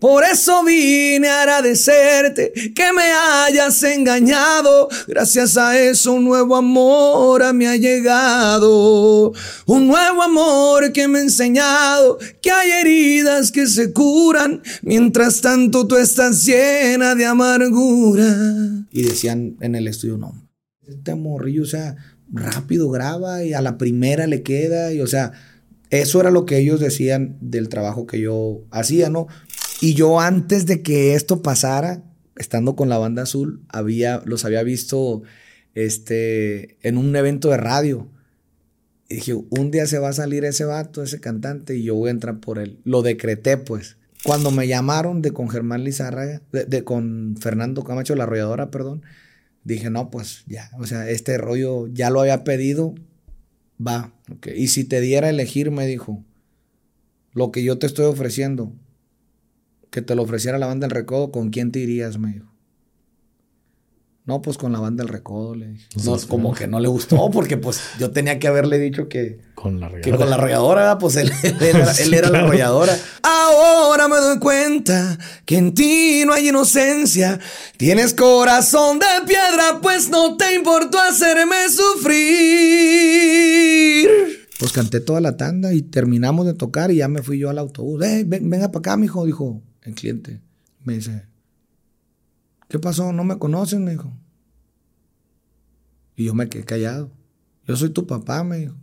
Por eso vine a agradecerte que me hayas engañado. Gracias a eso un nuevo amor a mí ha llegado. Un nuevo amor que me ha enseñado que hay heridas que se curan. Mientras tanto tú estás llena de amargura. Y decían en el estudio, no, este morrillo, o sea, rápido graba y a la primera le queda. Y o sea, eso era lo que ellos decían del trabajo que yo hacía, ¿no? Y yo antes de que esto pasara, estando con la banda azul, había, los había visto este, en un evento de radio. Y dije, un día se va a salir ese vato, ese cantante, y yo voy a entrar por él. Lo decreté, pues. Cuando me llamaron de con Germán Lizárraga, de, con Fernando Camacho, la arrolladora, perdón, dije, no, pues ya, o sea, este rollo ya lo había pedido, va. Y si te diera a elegir, me dijo, lo que yo te estoy ofreciendo, que te lo ofreciera la banda del recodo, ¿con quién te irías? Me dijo. No, pues con la banda del recodo, le dije. No, como que no le gustó, porque pues yo tenía que haberle dicho que con la arrolladora, con la arrolladora pues él, era, la arrolladora. Ahora me doy cuenta que en ti no hay inocencia. Tienes corazón de piedra, pues no te importó hacerme sufrir. Pues canté toda la tanda y terminamos de tocar y ya me fui yo al autobús. Eh, venga para acá, mijo, dijo el cliente. Me dice, ¿qué pasó? ¿No me conocen? Me dijo. Y yo me quedé callado. Yo soy tu papá, me dijo.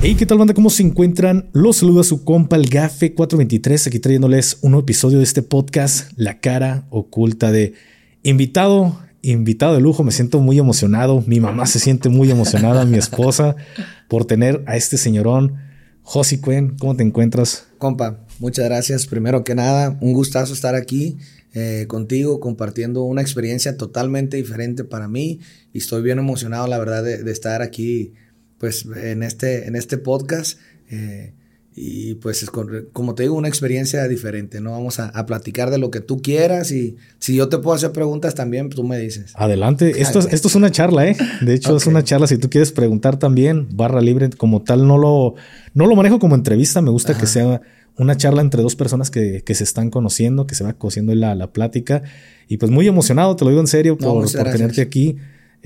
Hey, ¿qué tal banda? ¿Cómo se encuentran? Los saluda su compa el Gafe 423, aquí trayéndoles un nuevo episodio de este podcast, La cara oculta de invitado, invitado de lujo. Me siento muy emocionado. Mi mamá se siente muy emocionada, mi esposa, por tener a este señorón. Josi Cuen, ¿cómo te encuentras? Compa, Muchas gracias. Primero que nada, un gustazo estar aquí eh, contigo compartiendo una experiencia totalmente diferente para mí y estoy bien emocionado, la verdad, de, estar aquí pues en este, en este podcast. Eh, y pues como te digo, una experiencia diferente, ¿no? Vamos a, platicar de lo que tú quieras y si yo te puedo hacer preguntas también, tú me dices. Adelante, esto es, esto es una charla, ¿eh? De hecho, es una charla, si tú quieres preguntar también, barra libre, como tal, no lo, no lo manejo como entrevista, me gusta que sea una charla entre dos personas que, se están conociendo, que se va cociendo la, la plática. Y pues muy emocionado, te lo digo en serio, por, tenerte aquí.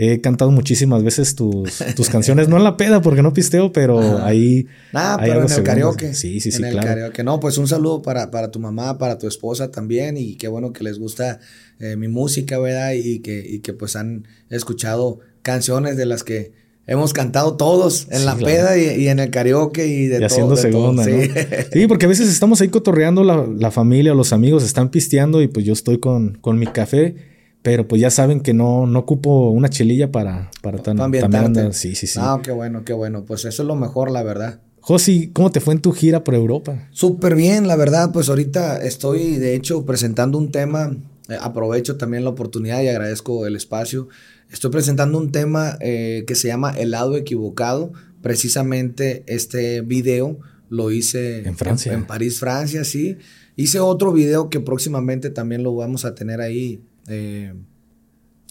He cantado muchísimas veces tus, tus canciones, no en la peda porque no pisteo, pero ahí. Ah, pero en el karaoke. Sí, sí, sí, en el Karaoke. No, pues un saludo para, para tu mamá, para tu esposa también, y qué bueno que les gusta eh, mi música, ¿verdad? Y que, y que pues han escuchado canciones de las que hemos cantado todos en la peda y, en el karaoke y de y haciendo segunda, ¿no? sí. porque a veces estamos ahí cotorreando, la, familia o los amigos están pisteando y pues yo estoy con, con mi café, pero pues ya saben que no, no ocupo una chelilla para, para tan, también Sí, sí, sí. Ah, qué bueno, qué bueno. Pues eso es lo mejor, la verdad. Josi, ¿cómo te fue en tu gira por Europa? Súper bien, la verdad. Pues ahorita estoy, de hecho, presentando un tema. Eh, aprovecho también la oportunidad y agradezco el espacio. Estoy presentando un tema eh, que se llama El lado equivocado. Precisamente este video lo hice en Francia. En, París, Francia, sí. Hice otro video que próximamente también lo vamos a tener ahí eh,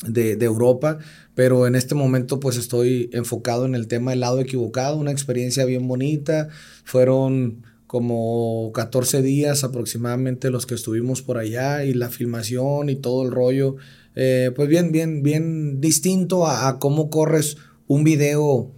de, de, Europa, pero en este momento pues estoy enfocado en el tema del lado equivocado, una experiencia bien bonita. Fueron como 14 días aproximadamente los que estuvimos por allá y la filmación y todo el rollo eh, pues bien, bien, bien distinto a, cómo corres un video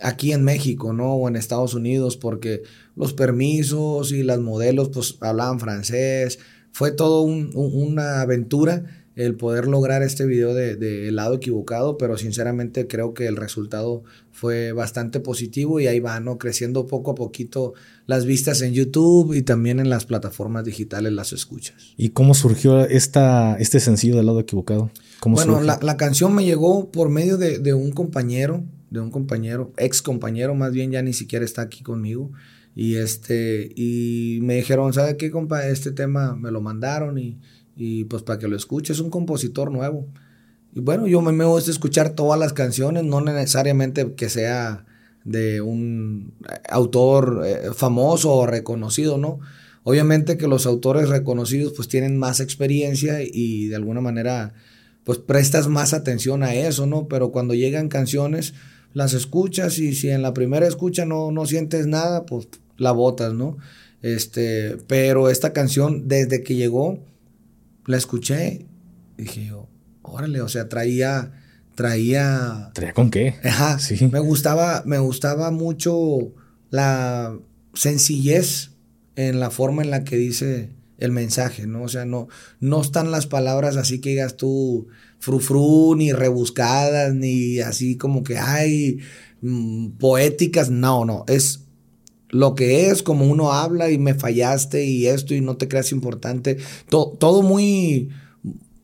aquí en México, ¿no? O en Estados Unidos, porque los permisos y las modelos, pues hablaban francés. Fue todo una aventura el poder lograr este video de, lado equivocado, pero sinceramente creo que el resultado fue bastante positivo y ahí va, ¿no? Creciendo poco a poquito las vistas en YouTube y también en las plataformas digitales las escuchas. ¿Y cómo surgió esta, este sencillo de lado equivocado? bueno, la, canción me llegó por medio de, un compañero, de un compañero, ex compañero, más bien ya ni siquiera está aquí conmigo. Y este, y me dijeron, ¿sabe qué, compa? Este tema me lo mandaron y y pues para que lo escuches, es un compositor nuevo. Y bueno, yo me, gusta escuchar todas las canciones, no necesariamente que sea de un autor eh, famoso o reconocido, ¿no? Obviamente que los autores reconocidos pues tienen más experiencia y de alguna manera pues prestas más atención a eso, ¿no? Pero cuando llegan canciones las escuchas y si en la primera escucha no, no sientes nada, pues la botas, ¿no? Este, pero esta canción desde que llegó la escuché, dije yo, órale, o sea, traía, traía... ¿Traía con qué? Ajá, sí. Me gustaba, me gustaba mucho la sencillez en la forma en la que dice el mensaje, ¿no? O sea, no, no están las palabras así que digas tú frufru, ni rebuscadas, ni así como que hay mm, poéticas, no, no, es lo que es, como uno habla y me fallaste y esto y no te creas importante, todo muy,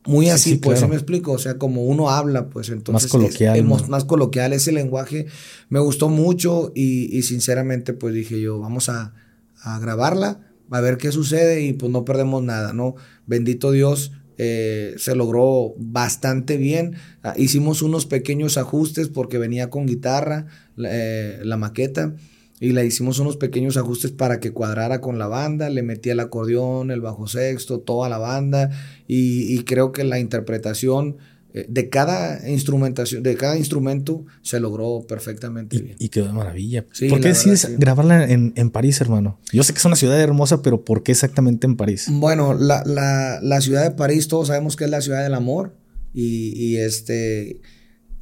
muy así, pues, ¿sí me explico? O sea, como uno habla, pues entonces... Más coloquial. Más coloquial, ese lenguaje me gustó mucho y, sinceramente pues dije yo, vamos a, a, grabarla, a ver qué sucede y pues no perdemos nada, ¿no? Bendito Dios, eh, se logró bastante bien. Ah, hicimos unos pequeños ajustes porque venía con guitarra, eh, la maqueta y le hicimos unos pequeños ajustes para que cuadrara con la banda, le metí el acordeón, el bajo sexto, toda la banda y, creo que la interpretación eh, de cada instrumentación, de cada instrumento se logró perfectamente bien. Y quedó de maravilla. ¿Por qué decides grabarla en, París, hermano? Yo sé que es una ciudad hermosa, pero ¿por qué exactamente en París? Bueno, la, ciudad de París, todos sabemos que es la ciudad del amor y, y este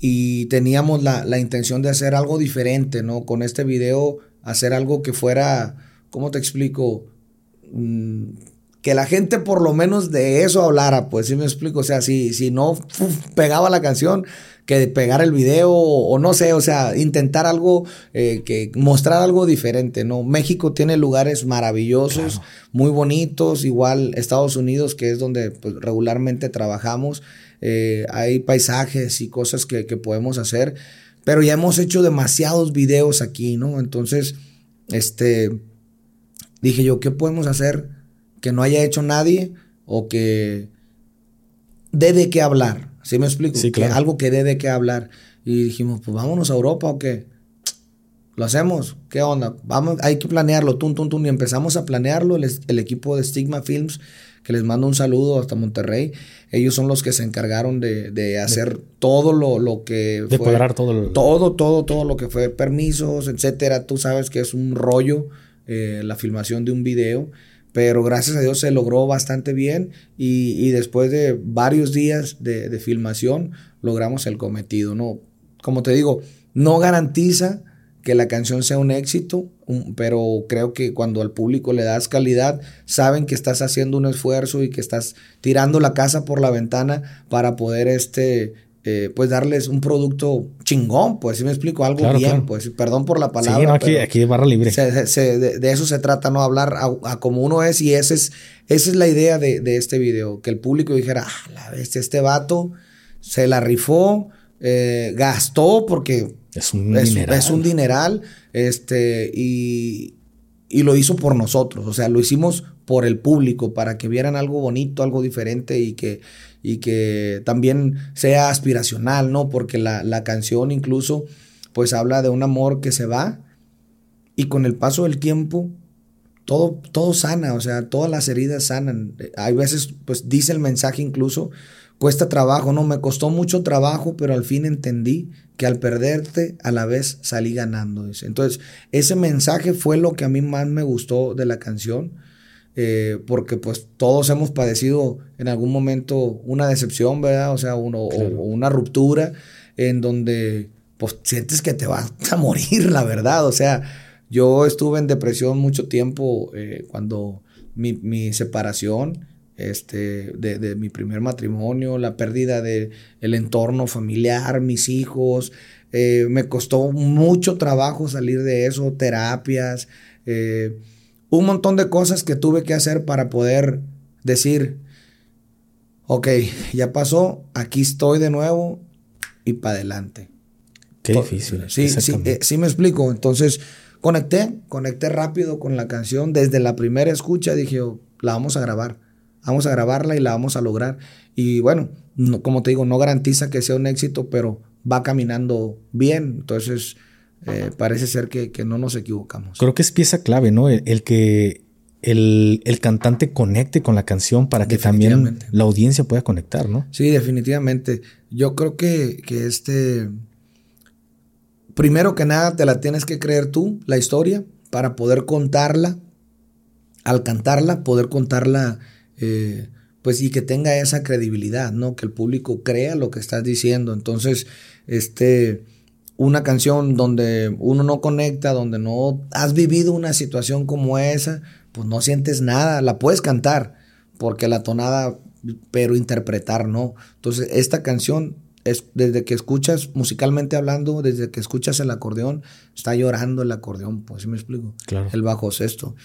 y teníamos la, la, intención de hacer algo diferente, ¿no? Con este video hacer algo que fuera, ¿cómo te explico? Mm, que la gente por lo menos de eso hablara, pues sí me explico, o sea, si, si no pegaba la canción, que pegar el video o, no sé, o sea, intentar algo, eh, que mostrar algo diferente, ¿no? México tiene lugares maravillosos, muy bonitos, igual Estados Unidos, que es donde pues, regularmente trabajamos, eh, hay paisajes y cosas que, que podemos hacer pero ya hemos hecho demasiados videos aquí, ¿no? Entonces, este, dije yo, ¿qué podemos hacer que no haya hecho nadie o que dé de qué hablar? ¿Sí me explico? Sí, claro. algo que dé de qué hablar. Y dijimos, pues vámonos a Europa o qué. ¿Lo hacemos? ¿Qué onda? Vamos, hay que planearlo, tum, tum, tum. Y empezamos a planearlo, el, el equipo de Stigma Films que les mando un saludo hasta Monterrey. Ellos son los que se encargaron de, hacer todo lo, lo, que de cuadrar todo lo... todo, todo, todo lo que fue permisos, etcétera. Tú sabes que es un rollo eh, la filmación de un video. Pero gracias a Dios se logró bastante bien y, después de varios días de, de filmación logramos el cometido. ¿no? Como te digo, no garantiza que la canción sea un éxito, pero creo que cuando al público le das calidad, saben que estás haciendo un esfuerzo y que estás tirando la casa por la ventana para poder este eh, pues darles un producto chingón, pues si me explico, algo bien, pues perdón por la palabra. Sí, no, aquí, aquí barra libre. de, eso se trata, ¿no? Hablar a, como uno es y esa es, esa es la idea de, este video, que el público dijera, ah, la vez este vato se la rifó, eh, gastó porque es un dineral. Es un dineral. Este, y, y lo hizo por nosotros. O sea, lo hicimos por el público, para que vieran algo bonito, algo diferente y que, y que también sea aspiracional, ¿no? Porque la, la canción incluso, pues habla de un amor que se va y con el paso del tiempo todo, todo sana, o sea, todas las heridas sanan. Hay veces, pues dice el mensaje incluso, cuesta trabajo, no, me costó mucho trabajo, pero al fin entendí que al perderte a la vez salí ganando. Entonces, ese mensaje fue lo que a mí más me gustó de la canción, eh, porque pues todos hemos padecido en algún momento una decepción, ¿verdad? O sea, uno, o, una ruptura en donde pues sientes que te vas a morir, la verdad. O sea, yo estuve en depresión mucho tiempo eh, cuando mi, mi separación este, de, mi primer matrimonio, la pérdida del el entorno familiar, mis hijos. Eh, me costó mucho trabajo salir de eso, terapias, eh, un montón de cosas que tuve que hacer para poder decir, ok, ya pasó, aquí estoy de nuevo y para adelante. Qué difícil. Sí, sí, eh, sí me explico. Entonces, conecté, conecté rápido con la canción. Desde la primera escucha dije, oh, la vamos a grabar vamos a grabarla y la vamos a lograr. Y bueno, como te digo, no garantiza que sea un éxito, pero va caminando bien. Entonces, eh, parece ser que, no nos equivocamos. Creo que es pieza clave, ¿no? El, que el, cantante conecte con la canción para que también la audiencia pueda conectar, ¿no? Sí, definitivamente. Yo creo que, que este... Primero que nada, te la tienes que creer tú, la historia, para poder contarla. Al cantarla, poder contarla eh, pues y que tenga esa credibilidad, ¿no? Que el público crea lo que estás diciendo. Entonces, este, una canción donde uno no conecta, donde no has vivido una situación como esa, pues no sientes nada, la puedes cantar, porque la tonada, pero interpretar no. Entonces, esta canción es desde que escuchas musicalmente hablando, desde que escuchas el acordeón, está llorando el acordeón, pues, ¿sí me explico? Claro. El bajo sexto.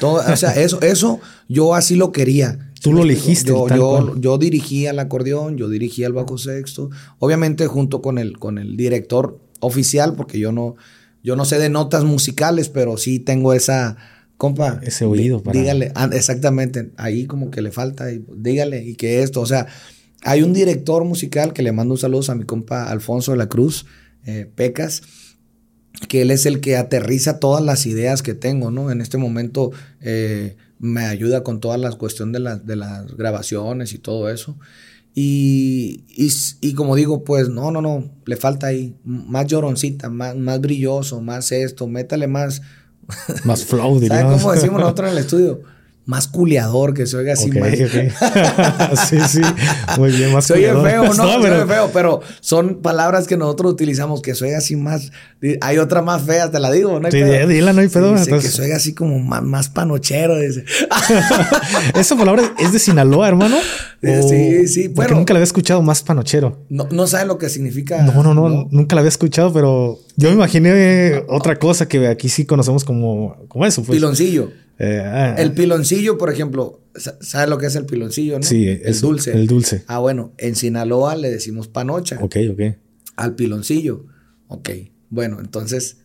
Todo, o sea, eso, eso yo así lo quería. Tú lo elegiste. Yo, tal yo, cual. yo dirigía el acordeón, yo dirigía el bajo sexto, obviamente junto con el, con el director oficial, porque yo no, yo no sé de notas musicales, pero sí tengo esa, compa. Ese oído para- Dígale, ah, exactamente, ahí como que le falta, y, dígale, y que esto, o sea, hay un director musical que le mando un saludo a mi compa Alfonso de la Cruz, eh, Pecas, que él es el que aterriza todas las ideas que tengo, ¿no? En este momento eh, me ayuda con toda la cuestión de, las- de las grabaciones y todo eso. Y, y, como digo, pues no, no, no, le falta ahí más lloroncita, más, más brilloso, más esto, métale más, Más flow, ¿sabes diríamos. cómo decimos nosotros en el estudio? Más culeador, que se oiga así más. ok. sí, sí. Muy bien, más Se oye cuidador. feo, no, No, se pero- oye feo, pero son palabras que nosotros utilizamos que se oiga así más. Hay otra más fea, te la digo, ¿no? hay Sí, pedo. dila, no hay pedo, dice entonces- que se oiga así como más, más panochero. Dice. Esa palabra es de Sinaloa, hermano. Eh, ¿O- sí, sí, Porque bueno. nunca la había escuchado más panochero. No, no saben lo que significa. No, no, no, nunca la había escuchado, pero yo me imaginé otra cosa que aquí sí conocemos como, como eso. Pues. Piloncillo. Eh, ah, El piloncillo, por ejemplo, sa- ¿sabes lo que es el piloncillo, no? Sí, el es dulce. el dulce. Ah, bueno, en Sinaloa le decimos panocha ok, ok. al piloncillo. Ok, bueno, entonces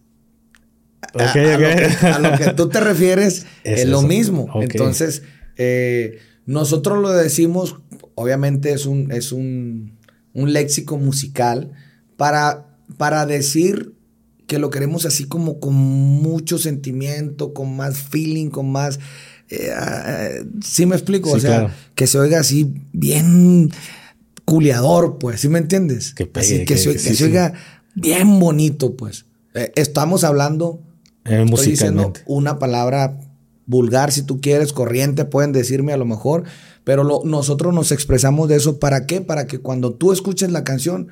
a, a lo que, a lo que tú te refieres Es es, lo mismo. Entonces, eh, nosotros lo decimos, obviamente es un, es un, un léxico musical para, para decir que lo queremos así como con mucho sentimiento, con más feeling, con más... Eh, eh, ¿Sí me explico? Sí, o sea, claro. que se oiga así bien culiador, pues, ¿sí me entiendes? Que pegue, así que, que- se, que sí, se sí. oiga bien bonito, pues. Eh, estamos hablando Eh, Estoy diciendo una palabra vulgar, si tú quieres, corriente, pueden decirme a lo mejor, pero lo- nosotros nos expresamos de eso. ¿Para qué? Para que cuando tú escuches la canción,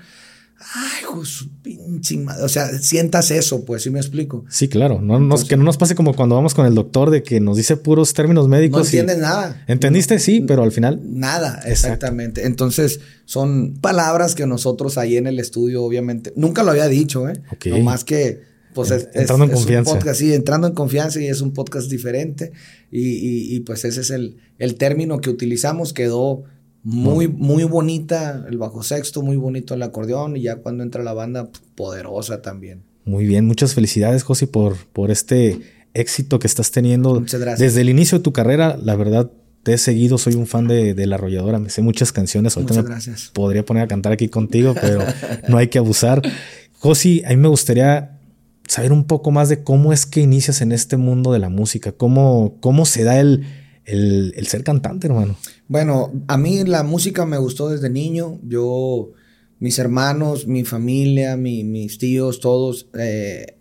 ay, su pinche madre, o sea, sientas eso, pues, ¿sí me explico? Sí, claro. No, nos- que no nos pase como cuando vamos con el doctor de que nos dice puros términos No médicos. y- entiendes nada. ¿Entendiste? Sí, pero al final. Nada, exactamente. Entonces, son palabras que nosotros ahí en el estudio, obviamente, nunca lo había dicho, ¿eh? No más que, pues, es, es- Entrando en es confianza. un podcast, sí, entrando en confianza y es un podcast diferente. Y, y- y, pues ese es el, el término que utilizamos. Quedó muy, muy bonita el bajo sexto, muy bonito el acordeón y ya cuando entra la banda, poderosa también. Muy bien. Muchas felicidades, Josi, por, por este éxito que estás teniendo. Muchas gracias. Desde el inicio de tu carrera, la verdad, te he seguido. Soy un fan de, de La Arrolladora. Me sé muchas canciones. Ahorita Muchas me gracias. podría poner a cantar aquí contigo, pero no hay que abusar. Josi, a mí me gustaría saber un poco más de cómo es que inicias en este mundo de la música. ¿Cómo, cómo se da el, el, el ser cantante, hermano? Bueno, a mí la música me gustó desde niño. Yo, mis hermanos, mi familia, mi- mis tíos, todos eh,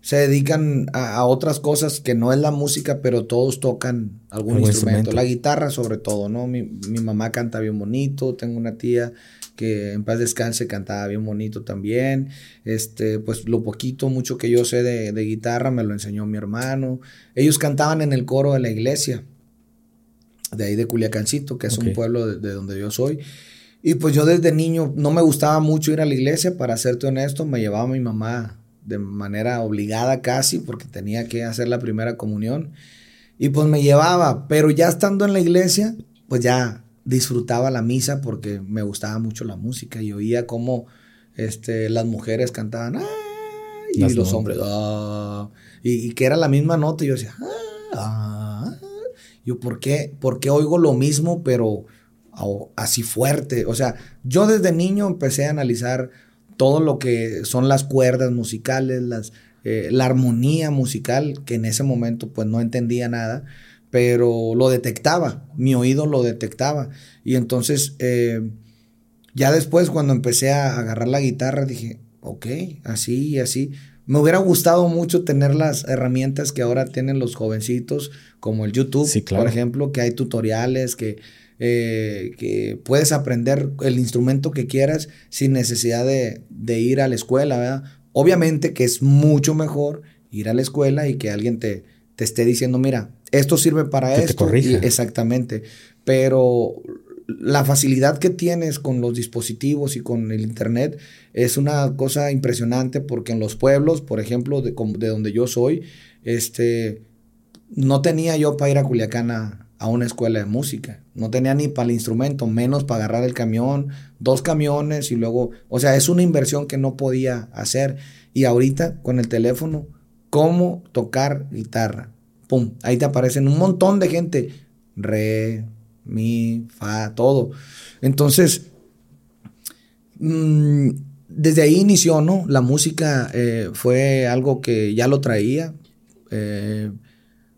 se dedican a, a otras cosas que no es la música, pero todos tocan algún Algún instrumento. instrumento. La guitarra sobre todo, ¿no? Mi, mi mamá canta bien bonito, tengo una tía que en paz descanse cantaba bien bonito también. Este, pues lo poquito, mucho que yo sé de, de guitarra me lo enseñó mi hermano. Ellos cantaban en el coro de la iglesia de ahí de Culiacancito, que es un pueblo de, de donde yo soy. Y pues yo desde niño no me gustaba mucho ir a la iglesia, para serte honesto, me llevaba mi mamá de manera obligada casi, porque tenía que hacer la primera comunión. Y pues me llevaba, pero ya estando en la iglesia, pues ya disfrutaba la misa porque me gustaba mucho la música y oía cómo este, las mujeres cantaban, y Las los hombres, "Ah", y, y que era la misma nota, y yo decía, "Ah, ah". Yo, ¿por qué? ¿Por qué oigo lo mismo, pero así fuerte? O sea, yo desde niño empecé a analizar todo lo que son las cuerdas musicales, las, eh, la armonía musical, que en ese momento pues no entendía nada, pero lo detectaba, mi oído lo detectaba. Y entonces, eh, ya después cuando empecé a agarrar la guitarra, dije, ok, así y así. Me hubiera gustado mucho tener las herramientas que ahora tienen los jovencitos, como el YouTube, por ejemplo, que hay tutoriales, que, eh, que puedes aprender el instrumento que quieras sin necesidad de, ir a la escuela, ¿verdad? Obviamente que es mucho mejor ir a la escuela y que alguien te, te esté diciendo, mira, esto sirve para esto. exactamente. Pero la facilidad que tienes con los dispositivos y con el internet es una cosa impresionante porque en los pueblos, por ejemplo, de, de donde yo soy, este, no tenía yo para ir a Culiacán a, una escuela de música. No tenía ni para el instrumento, menos para agarrar el camión, dos camiones y luego, o sea, es una inversión que no podía hacer. Y ahorita con el teléfono, ¿cómo tocar guitarra? Pum, ahí te aparecen un montón de gente. Re, mi, fa, todo. Entonces, mm, desde ahí inició, ¿no? La música eh, fue algo que ya lo traía. Eh,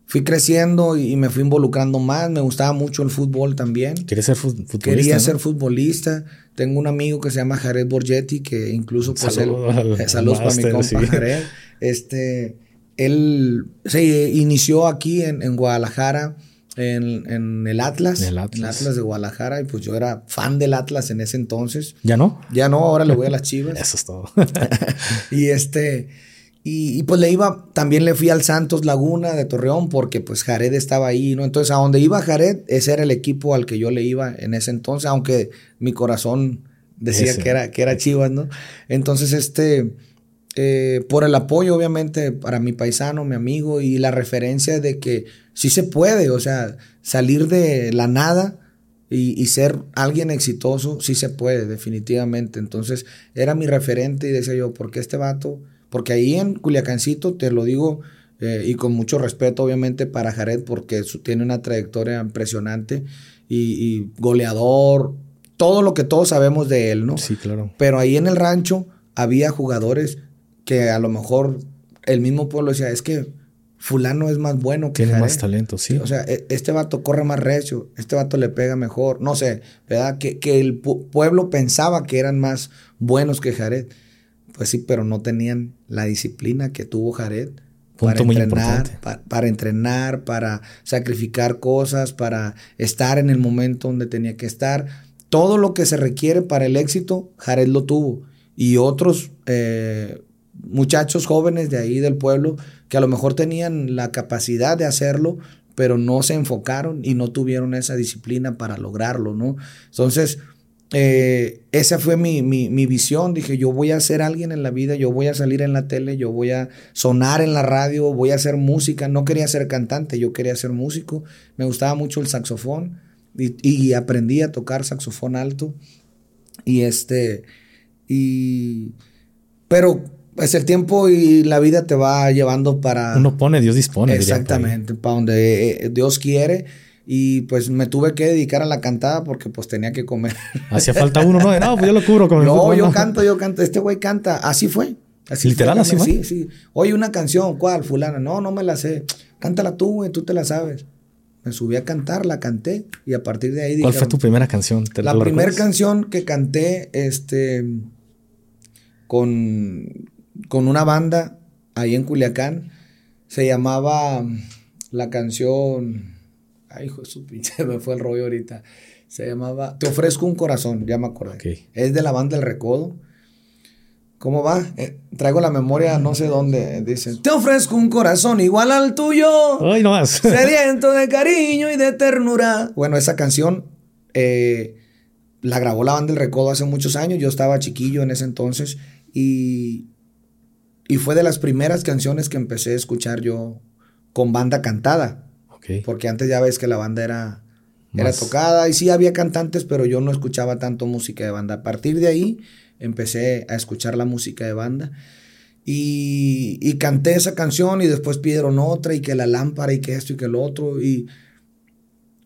fui creciendo y me fui involucrando más. Me gustaba mucho el fútbol también. ¿Quieres ser futbolista? Quería ser futbolista. Tengo un amigo que se llama Jared Borgetti, que incluso pues saludos para mi compa Jared. Este, él se inició aquí en, en Guadalajara en, el Atlas, en el Atlas. de Guadalajara, y pues yo era fan del Atlas en ese entonces. ¿Ya no? Ya no, ahora le voy a las chivas. Eso es todo. y este, y, pues le iba, también le fui al Santos Laguna de Torreón, porque pues Jared estaba ahí, ¿no? Entonces, a donde iba Jared, ese era el equipo al que yo le iba en ese entonces, aunque mi corazón decía que era, que era chivas, ¿no? Entonces, este eh, por el apoyo, obviamente, para mi paisano, mi amigo, y la referencia de que sí se puede, o sea, salir de la nada y, ser alguien exitoso, sí se puede, definitivamente. Entonces, era mi referente y decía yo, ¿por qué este vato? Porque ahí en Culiacancito, te lo digo, eh, y con mucho respeto, obviamente, para Jared, porque tiene una trayectoria impresionante y, y goleador, todo lo que todos sabemos de él, ¿no? Sí, claro. Pero ahí en el rancho había jugadores que a lo mejor el mismo pueblo decía, es que fulano es más bueno que Tiene más talento, sí. O sea, e, este vato corre más recio, este vato le pega mejor, no sé, ¿verdad? Que, el pueblo pensaba que eran más buenos que Jared. Pues sí, pero no tenían la disciplina que tuvo Jared. para entrenar, para entrenar, para sacrificar cosas, para estar en el momento donde tenía que estar. Todo lo que se requiere para el éxito, Jared lo tuvo. Y otros eh, muchachos jóvenes de ahí del pueblo que a lo mejor tenían la capacidad de hacerlo, pero no se enfocaron y no tuvieron esa disciplina para lograrlo, ¿no? Entonces, eh, esa fue mi, mi, visión. Dije, yo voy a ser alguien en la vida, yo voy a salir en la tele, yo voy a sonar en la radio, voy a hacer música. No quería ser cantante, yo quería ser músico. Me gustaba mucho el saxofón y, y aprendí a tocar saxofón alto. Y este, y, pero pues el tiempo y la vida te va llevando para... Uno pone, Dios dispone. Exactamente, para donde eh, Dios quiere. Y pues me tuve que dedicar a la cantada porque pues tenía que comer. Hacía falta uno, ¿no? No, pues yo lo cubro con el No, yo canto, yo canto. Este güey canta. Así fue. Así Literal, así fue. Sí, sí. Oye, una canción, ¿cuál? Fulana. No, no me la sé. Cántala tú, güey, tú te la sabes. Me subí a cantar, la canté y a partir de ahí... ¿Cuál fue tu primera canción? la primera canción que canté, este, con, con una banda ahí en Culiacán. Se llamaba la canción. Ay, hijo de su pinche, me fue el rollo ahorita. Se llamaba Te ofrezco un corazón, ya me acordé. Es de la banda El Recodo. ¿Cómo va? Eh, traigo la memoria no sé dónde. Dice: Te ofrezco un corazón igual al tuyo. Ay, no más. sediento de cariño y de ternura. Bueno, esa canción eh, la grabó la banda El Recodo hace muchos años. Yo estaba chiquillo en ese entonces. Y y fue de las primeras canciones que empecé a escuchar yo con banda cantada. Porque antes ya ves que la banda era, era tocada y sí había cantantes, pero yo no escuchaba tanto música de banda. A partir de ahí empecé a escuchar la música de banda. Y, y, canté esa canción y después pidieron otra y que la lámpara y que esto y que lo otro. Y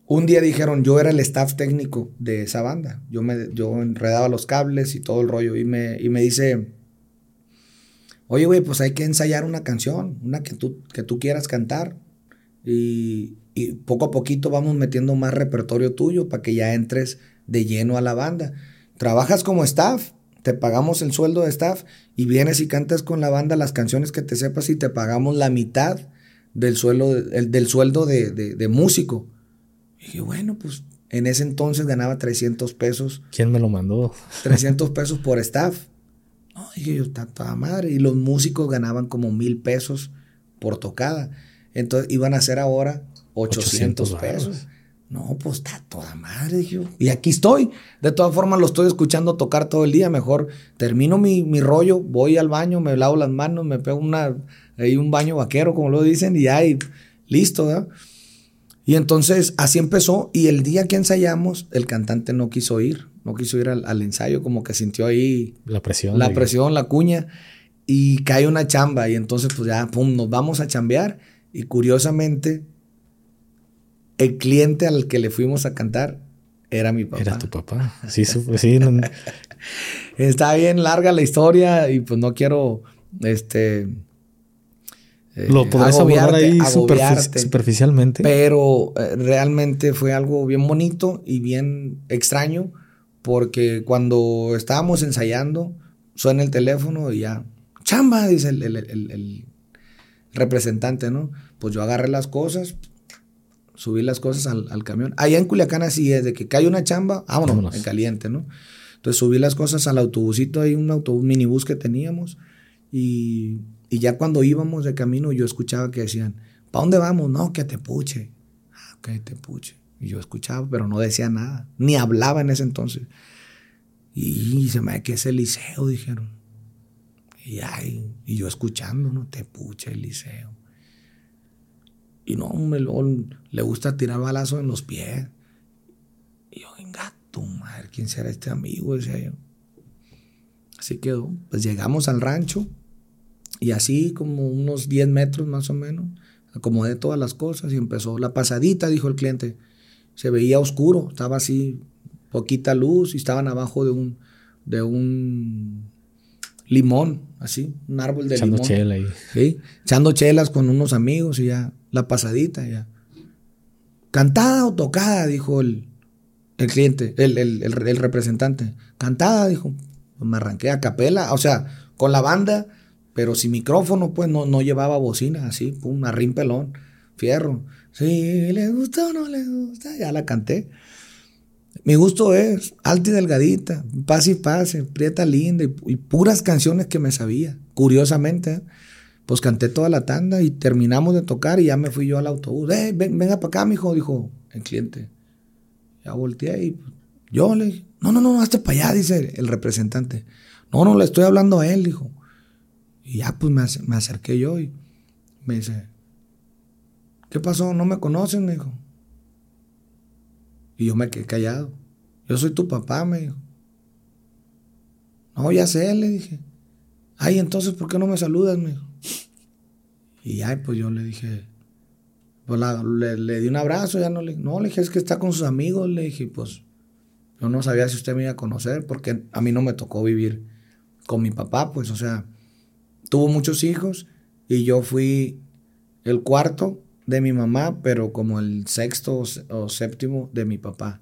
un día dijeron, yo era el staff técnico de esa banda. Yo, me, yo enredaba los cables y todo el rollo. Y me, y me dice Oye, güey, pues hay que ensayar una canción, una que tú, que tú quieras cantar. Y, poco a poquito vamos metiendo más repertorio tuyo para que ya entres de lleno a la banda. Trabajas como staff, te pagamos el sueldo de staff y vienes y cantas con la banda las canciones que te sepas y te pagamos la mitad del sueldo, del sueldo de, de, músico. Y dije, bueno, pues en ese entonces ganaba 300 pesos. ¿Quién me lo mandó? 300 pesos por staff. No, dije yo, está toda madre. Y los músicos ganaban como mil pesos por tocada. Entonces iban a ser ahora 800, pesos. No, pues está toda madre, yo. Y aquí estoy. De todas formas, lo estoy escuchando tocar todo el día. Mejor termino mi, mi rollo, voy al baño, me lavo las manos, me pego una, ahí un baño vaquero, como lo dicen, y ahí, listo, ¿verdad? Y entonces así empezó. Y el día que ensayamos, el cantante no quiso ir. No quiso ir al, ensayo, como que sintió ahí. La presión. La presión, la cuña. Y cae una chamba. Y entonces, pues ya, pum, nos vamos a chambear. Y curiosamente, el cliente al que le fuimos a cantar era mi papá. Era tu papá. Sí, sí. Está bien larga la historia y pues no quiero, este... Eh, Lo podrás abordar ahí superficialmente. Pero eh, realmente fue algo bien bonito y bien extraño porque cuando estábamos ensayando, suena el teléfono y ya, chamba, dice el, el representante, ¿no? Pues yo agarré las cosas, subí las cosas al, camión. Allá en Culiacán así es, de que cae una chamba, vámonos, en caliente, ¿no? Entonces subí las cosas al autobusito, hay un autobús, minibús que teníamos, y, ya cuando íbamos de camino yo escuchaba que decían, ¿para dónde vamos? No, que te puche. Ah, que te puche. Y yo escuchaba, pero no decía nada, ni hablaba en ese entonces. Y, se me que es el liceo, dijeron. Y, ay, y yo escuchando, ¿no? Te puche el liceo. Y no, me le gusta tirar balazo en los pies. Y yo, venga, tu madre, ¿quién será este amigo? Decía yo. Así quedó. Pues llegamos al rancho y así como unos 10 metros más o menos, acomodé todas las cosas y empezó la pasadita, dijo el cliente. Se veía oscuro, estaba así, poquita luz y estaban abajo de un, de un limón, así, un árbol de Echando limón. chela ahí. ¿sí? Echando chelas con unos amigos y ya, la pasadita ya. Cantada o tocada, dijo el, el cliente, el, el, el, representante. Cantada, dijo. Pues me arranqué a capela, o sea, con la banda, pero sin micrófono, pues no, no llevaba bocina, así, pum, a pelón, fierro. Si le gusta o no le gusta, ya la canté. Mi gusto es alta y delgadita, pase y pase, prieta linda y, puras canciones que me sabía. Curiosamente, ¿eh? pues canté toda la tanda y terminamos de tocar y ya me fui yo al autobús. Eh, venga para acá, mijo, dijo el cliente. Ya volteé y pues, yo le dije, no, no, no, hazte para allá, dice el representante. No, no, le estoy hablando a él, dijo. Y ya pues me, me acerqué yo y me dice, ¿qué pasó? ¿No me conocen? Me dijo. Y yo me quedé callado. Yo soy tu papá, me dijo. No, ya sé, le dije. Ay, entonces, ¿por qué no me saludas? Me dijo. Y ay, pues yo le dije, pues le, di un abrazo, ya no le, no, le dije, es que está con sus amigos, le dije, pues yo no sabía si usted me iba a conocer, porque a mí no me tocó vivir con mi papá, pues, o sea, tuvo muchos hijos y yo fui el cuarto de mi mamá, pero como el sexto o séptimo de mi papá.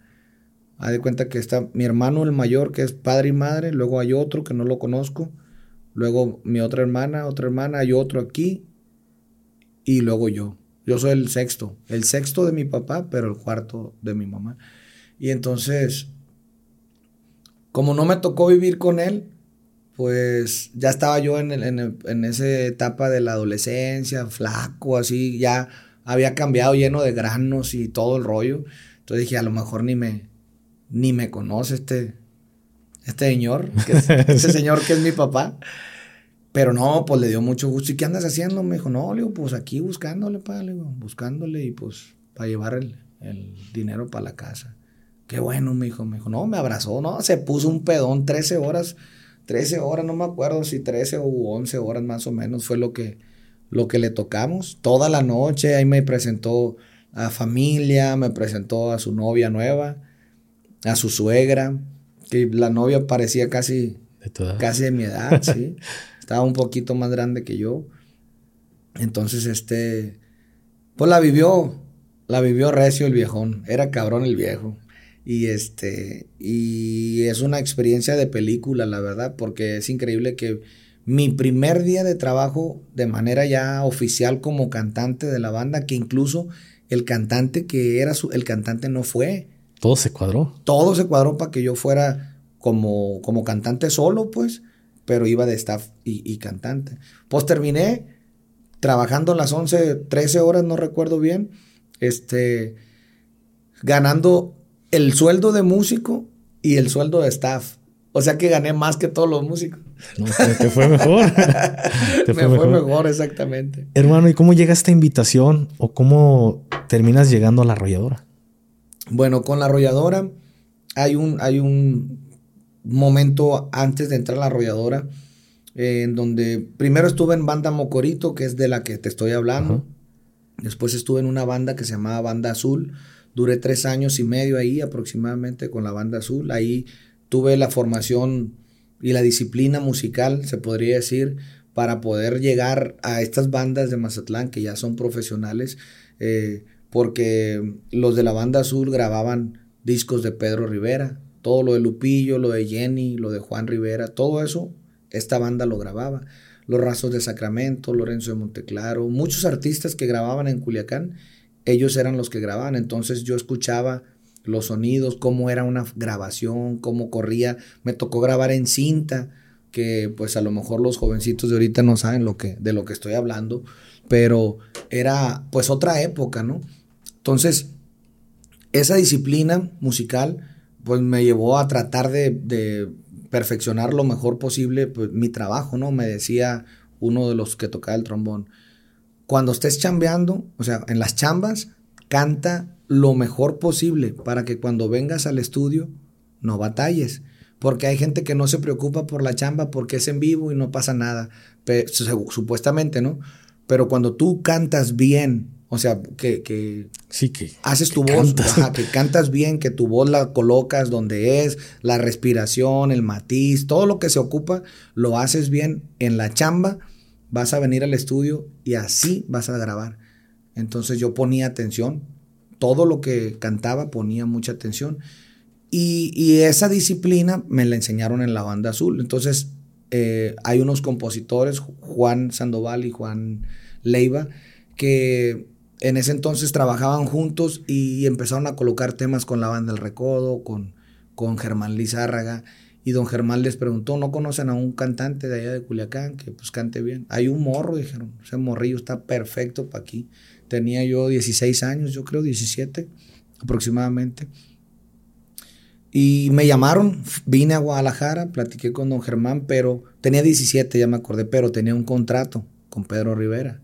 Haz de cuenta que está mi hermano el mayor, que es padre y madre, luego hay otro que no lo conozco, luego mi otra hermana, otra hermana, hay otro aquí, y luego yo. Yo soy el sexto, el sexto de mi papá, pero el cuarto de mi mamá. Y entonces, como no me tocó vivir con él, pues ya estaba yo en, en, en esa etapa de la adolescencia, flaco, así, ya había cambiado lleno de granos y todo el rollo. Entonces dije, a lo mejor ni me, ni me conoce este, este señor, que este señor que es mi papá. Pero no, pues le dio mucho gusto. ¿Y qué andas haciendo? Me dijo, no, le digo, pues aquí buscándole, pa, le digo, buscándole y pues para llevar el, el dinero para la casa. Qué bueno, me dijo, me dijo, no, me abrazó, no, se puso un pedón, 13 horas, 13 horas, no me acuerdo si 13 o 11 horas más o menos fue lo que, lo que le tocamos toda la noche. Ahí me presentó a familia, me presentó a su novia nueva, a su suegra, que la novia parecía casi de, casi de mi edad, sí. Estaba un poquito más grande que yo. Entonces, este, pues la vivió, la vivió recio el viejón. Era cabrón el viejo. Y este, y es una experiencia de película, la verdad, porque es increíble que mi primer día de trabajo de manera ya oficial como cantante de la banda, que incluso el cantante que era su, el cantante no fue. Todo se cuadró. Todo se cuadró para que yo fuera como, como cantante solo, pues, pero iba de staff y, y cantante. Pues terminé trabajando las 11, 13 horas, no recuerdo bien, este, ganando el sueldo de músico y el sueldo de staff. O sea que gané más que todos los músicos. No, te, fue mejor. Me fue mejor. exactamente. Hermano, ¿y cómo llega esta invitación o cómo terminas llegando a la arrolladora? Bueno, con la arrolladora hay un, hay un momento antes de entrar a la arrolladora eh, en donde primero estuve en banda Mocorito, que es de la que te estoy hablando. Después estuve en una banda que se llamaba Banda Azul. Duré tres años y medio ahí aproximadamente con la Banda Azul. Ahí tuve la formación y la disciplina musical, se podría decir, para poder llegar a estas bandas de Mazatlán que ya son profesionales, eh, porque los de la Banda Azul grababan discos de Pedro Rivera, todo lo de Lupillo, lo de Jenny, lo de Juan Rivera, todo eso, esta banda lo grababa. Los Rasos de Sacramento, Lorenzo de Monteclaro, muchos artistas que grababan en Culiacán, ellos eran los que grababan. Entonces yo escuchaba los sonidos, cómo era una grabación, cómo corría. Me tocó grabar en cinta, que pues a lo mejor los jovencitos de ahorita no saben lo que, de lo que estoy hablando, pero era pues otra época, ¿no? Entonces, esa disciplina musical pues me llevó a tratar de, perfeccionar lo mejor posible pues, mi trabajo, ¿no? Me decía uno de los que tocaba el trombón, cuando estés chambeando, o sea, en las chambas, canta lo mejor posible para que cuando vengas al estudio no batalles. Porque hay gente que no se preocupa por la chamba porque es en vivo y no pasa nada. supuestamente, ¿no? Pero cuando tú cantas bien, o sea, que, sí, que haces tu voz, que cantas bien, que tu voz la colocas donde es, la respiración, el matiz, todo lo que se ocupa, lo haces bien en la chamba, vas a venir al estudio y así vas a grabar. Entonces yo ponía atención, todo lo que cantaba ponía mucha atención. Y, esa disciplina me la enseñaron en la banda azul. Entonces eh, hay unos compositores, Juan Sandoval y Juan Leiva, que en ese entonces trabajaban juntos y empezaron a colocar temas con la banda El Recodo, con, con Germán Lizárraga. Y don Germán les preguntó, ¿no conocen a un cantante de allá de Culiacán que pues cante bien? Hay un morro, dijeron, ese morrillo está perfecto para aquí. Tenía yo 16 años, yo creo 17 aproximadamente. Y me llamaron, vine a Guadalajara, platiqué con don Germán, pero tenía 17, ya me acordé, pero tenía un contrato con Pedro Rivera.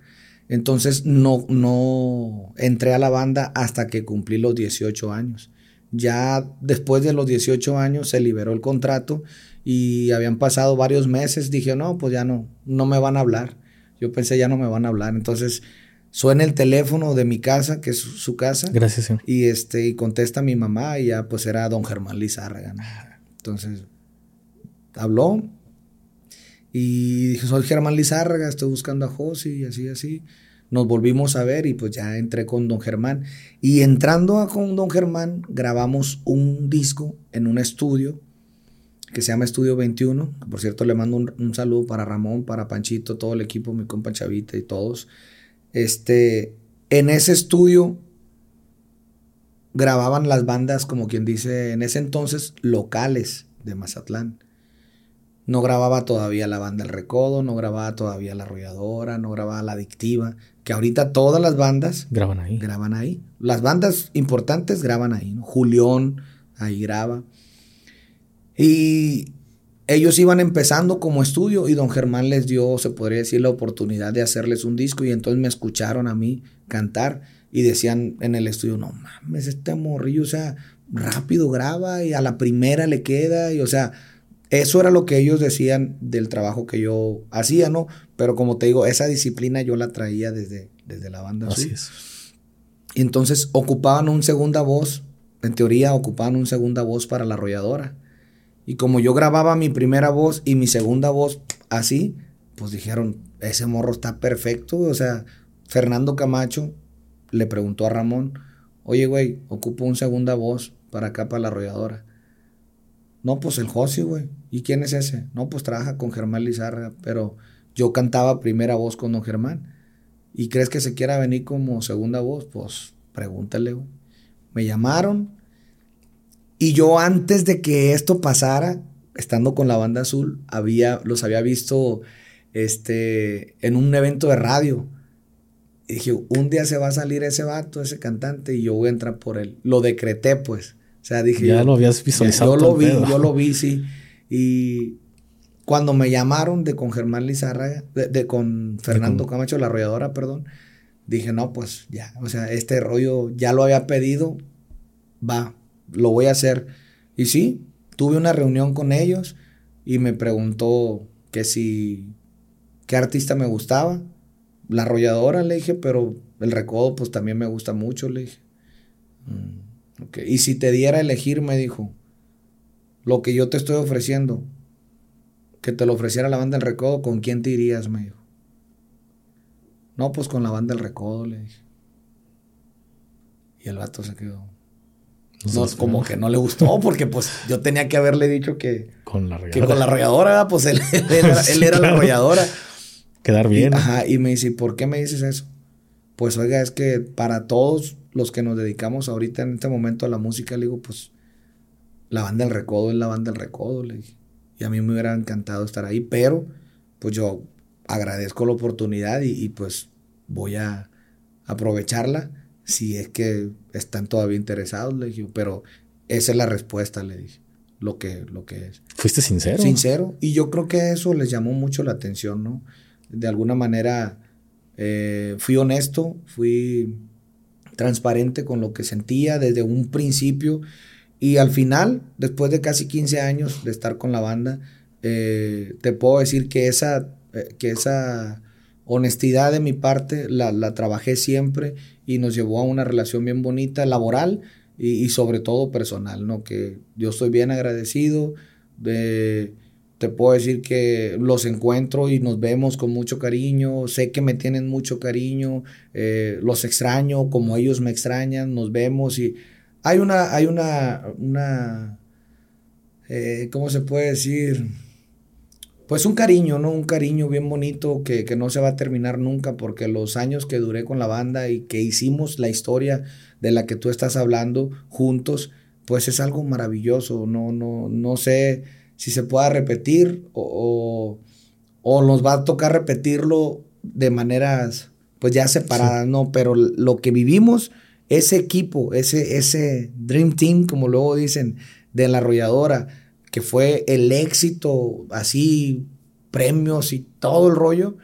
Entonces no, no entré a la banda hasta que cumplí los 18 años. Ya después de los 18 años se liberó el contrato y habían pasado varios meses. Dije, no, pues ya no, no me van a hablar. Yo pensé, ya no me van a hablar. Entonces suena el teléfono de mi casa, que es su, casa. Gracias, señor. Y, este, y contesta mi mamá y ya pues era don Germán Lizárraga. Entonces habló, y dije, soy Germán Lizárraga, estoy buscando a Josi y así, así. Nos volvimos a ver y pues ya entré con don Germán. Y entrando con don Germán, grabamos un disco en un estudio que se llama Estudio 21. Por cierto, le mando un, saludo para Ramón, para Panchito, todo el equipo, mi compa Chavita y todos. Este, en ese estudio grababan las bandas, como quien dice, en ese entonces, locales de Mazatlán. No grababa todavía la banda El Recodo, no grababa todavía La Arrolladora, no grababa La Adictiva, que ahorita todas las bandas graban ahí. Graban ahí. Las bandas importantes graban ahí, ¿no? Julián ahí graba. Y ellos iban empezando como estudio y don Germán les dio, se podría decir, la oportunidad de hacerles un disco y entonces me escucharon a mí cantar y decían en el estudio, no mames, este morrillo, o sea, rápido graba y a la primera le queda y o sea, eso era lo que ellos decían del trabajo que yo hacía, ¿no? Pero como te digo, esa disciplina yo la traía desde, desde la banda. Así es. Y entonces ocupaban un segunda voz, en teoría ocupaban un segunda voz para la arrolladora. Y como yo grababa mi primera voz y mi segunda voz así, pues dijeron, ese morro está perfecto. O sea, Fernando Camacho le preguntó a Ramón, oye, güey, ocupo un segunda voz para acá, para la arrolladora. No, pues el Josi, güey. ¿Y quién es ese? No, pues trabaja con Germán Lizárraga, pero yo cantaba primera voz con don Germán. ¿Y crees que se quiera venir como segunda voz? Pues pregúntale, güey. Me llamaron y yo antes de que esto pasara, estando con la banda azul, había, los había visto este, en un evento de radio. Y dije, un día se va a salir ese vato, ese cantante, y yo voy a entrar por él. Lo decreté, pues. O sea, dije. Ya lo habías visualizado. Yo lo vi, yo lo vi, sí. Y cuando me llamaron de con Germán Lizárraga, de, con Fernando Camacho, la arrolladora, perdón, dije, no, pues ya. O sea, este rollo ya lo había pedido, va, lo voy a hacer. Y sí, tuve una reunión con ellos y me preguntó que si, qué artista me gustaba. La arrolladora, le dije, pero el recodo pues también me gusta mucho, le dije. Mm. Y si te diera a elegir, me dijo, lo que yo te estoy ofreciendo, que te lo ofreciera la banda del recodo, ¿con quién te irías? Me dijo. No, pues con la banda del recodo, le dije. Y el vato se quedó. No, como que no le gustó, porque pues yo tenía que haberle dicho que con la arrolladora, que con la arrolladora pues él, era, la arrolladora. Quedar bien. ajá, y me dice, ¿por qué me dices eso? Pues oiga, es que para todos los que nos dedicamos ahorita en este momento a la música, le digo, pues la banda del recodo es la banda del recodo, le dije. Y a mí me hubiera encantado estar ahí, pero pues yo agradezco la oportunidad y, pues voy a aprovecharla si es que están todavía interesados, le dije, pero esa es la respuesta, le dije, lo que, lo que es. ¿Fuiste sincero? Sincero, y yo creo que eso les llamó mucho la atención, ¿no? De alguna manera eh, fui honesto, fui transparente con lo que sentía desde un principio y al final, después de casi 15 años de estar con la banda, eh, te puedo decir que esa, eh, que esa honestidad de mi parte la, la, trabajé siempre y nos llevó a una relación bien bonita, laboral y, y sobre todo personal, ¿no? Que yo estoy bien agradecido de te puedo decir que los encuentro y nos vemos con mucho cariño, sé que me tienen mucho cariño, eh, los extraño como ellos me extrañan, nos vemos y hay una, hay una, una, eh, ¿cómo se puede decir? Pues un cariño, ¿no? Un cariño bien bonito que, que, no se va a terminar nunca porque los años que duré con la banda y que hicimos la historia de la que tú estás hablando juntos, pues es algo maravilloso, no, no, no sé si se pueda repetir o, o, nos va a tocar repetirlo de maneras pues ya separadas, ¿no? Pero lo que vivimos, ese equipo, ese, ese Dream Team, como luego dicen, de la arrolladora, que fue el éxito, así, premios y todo el rollo,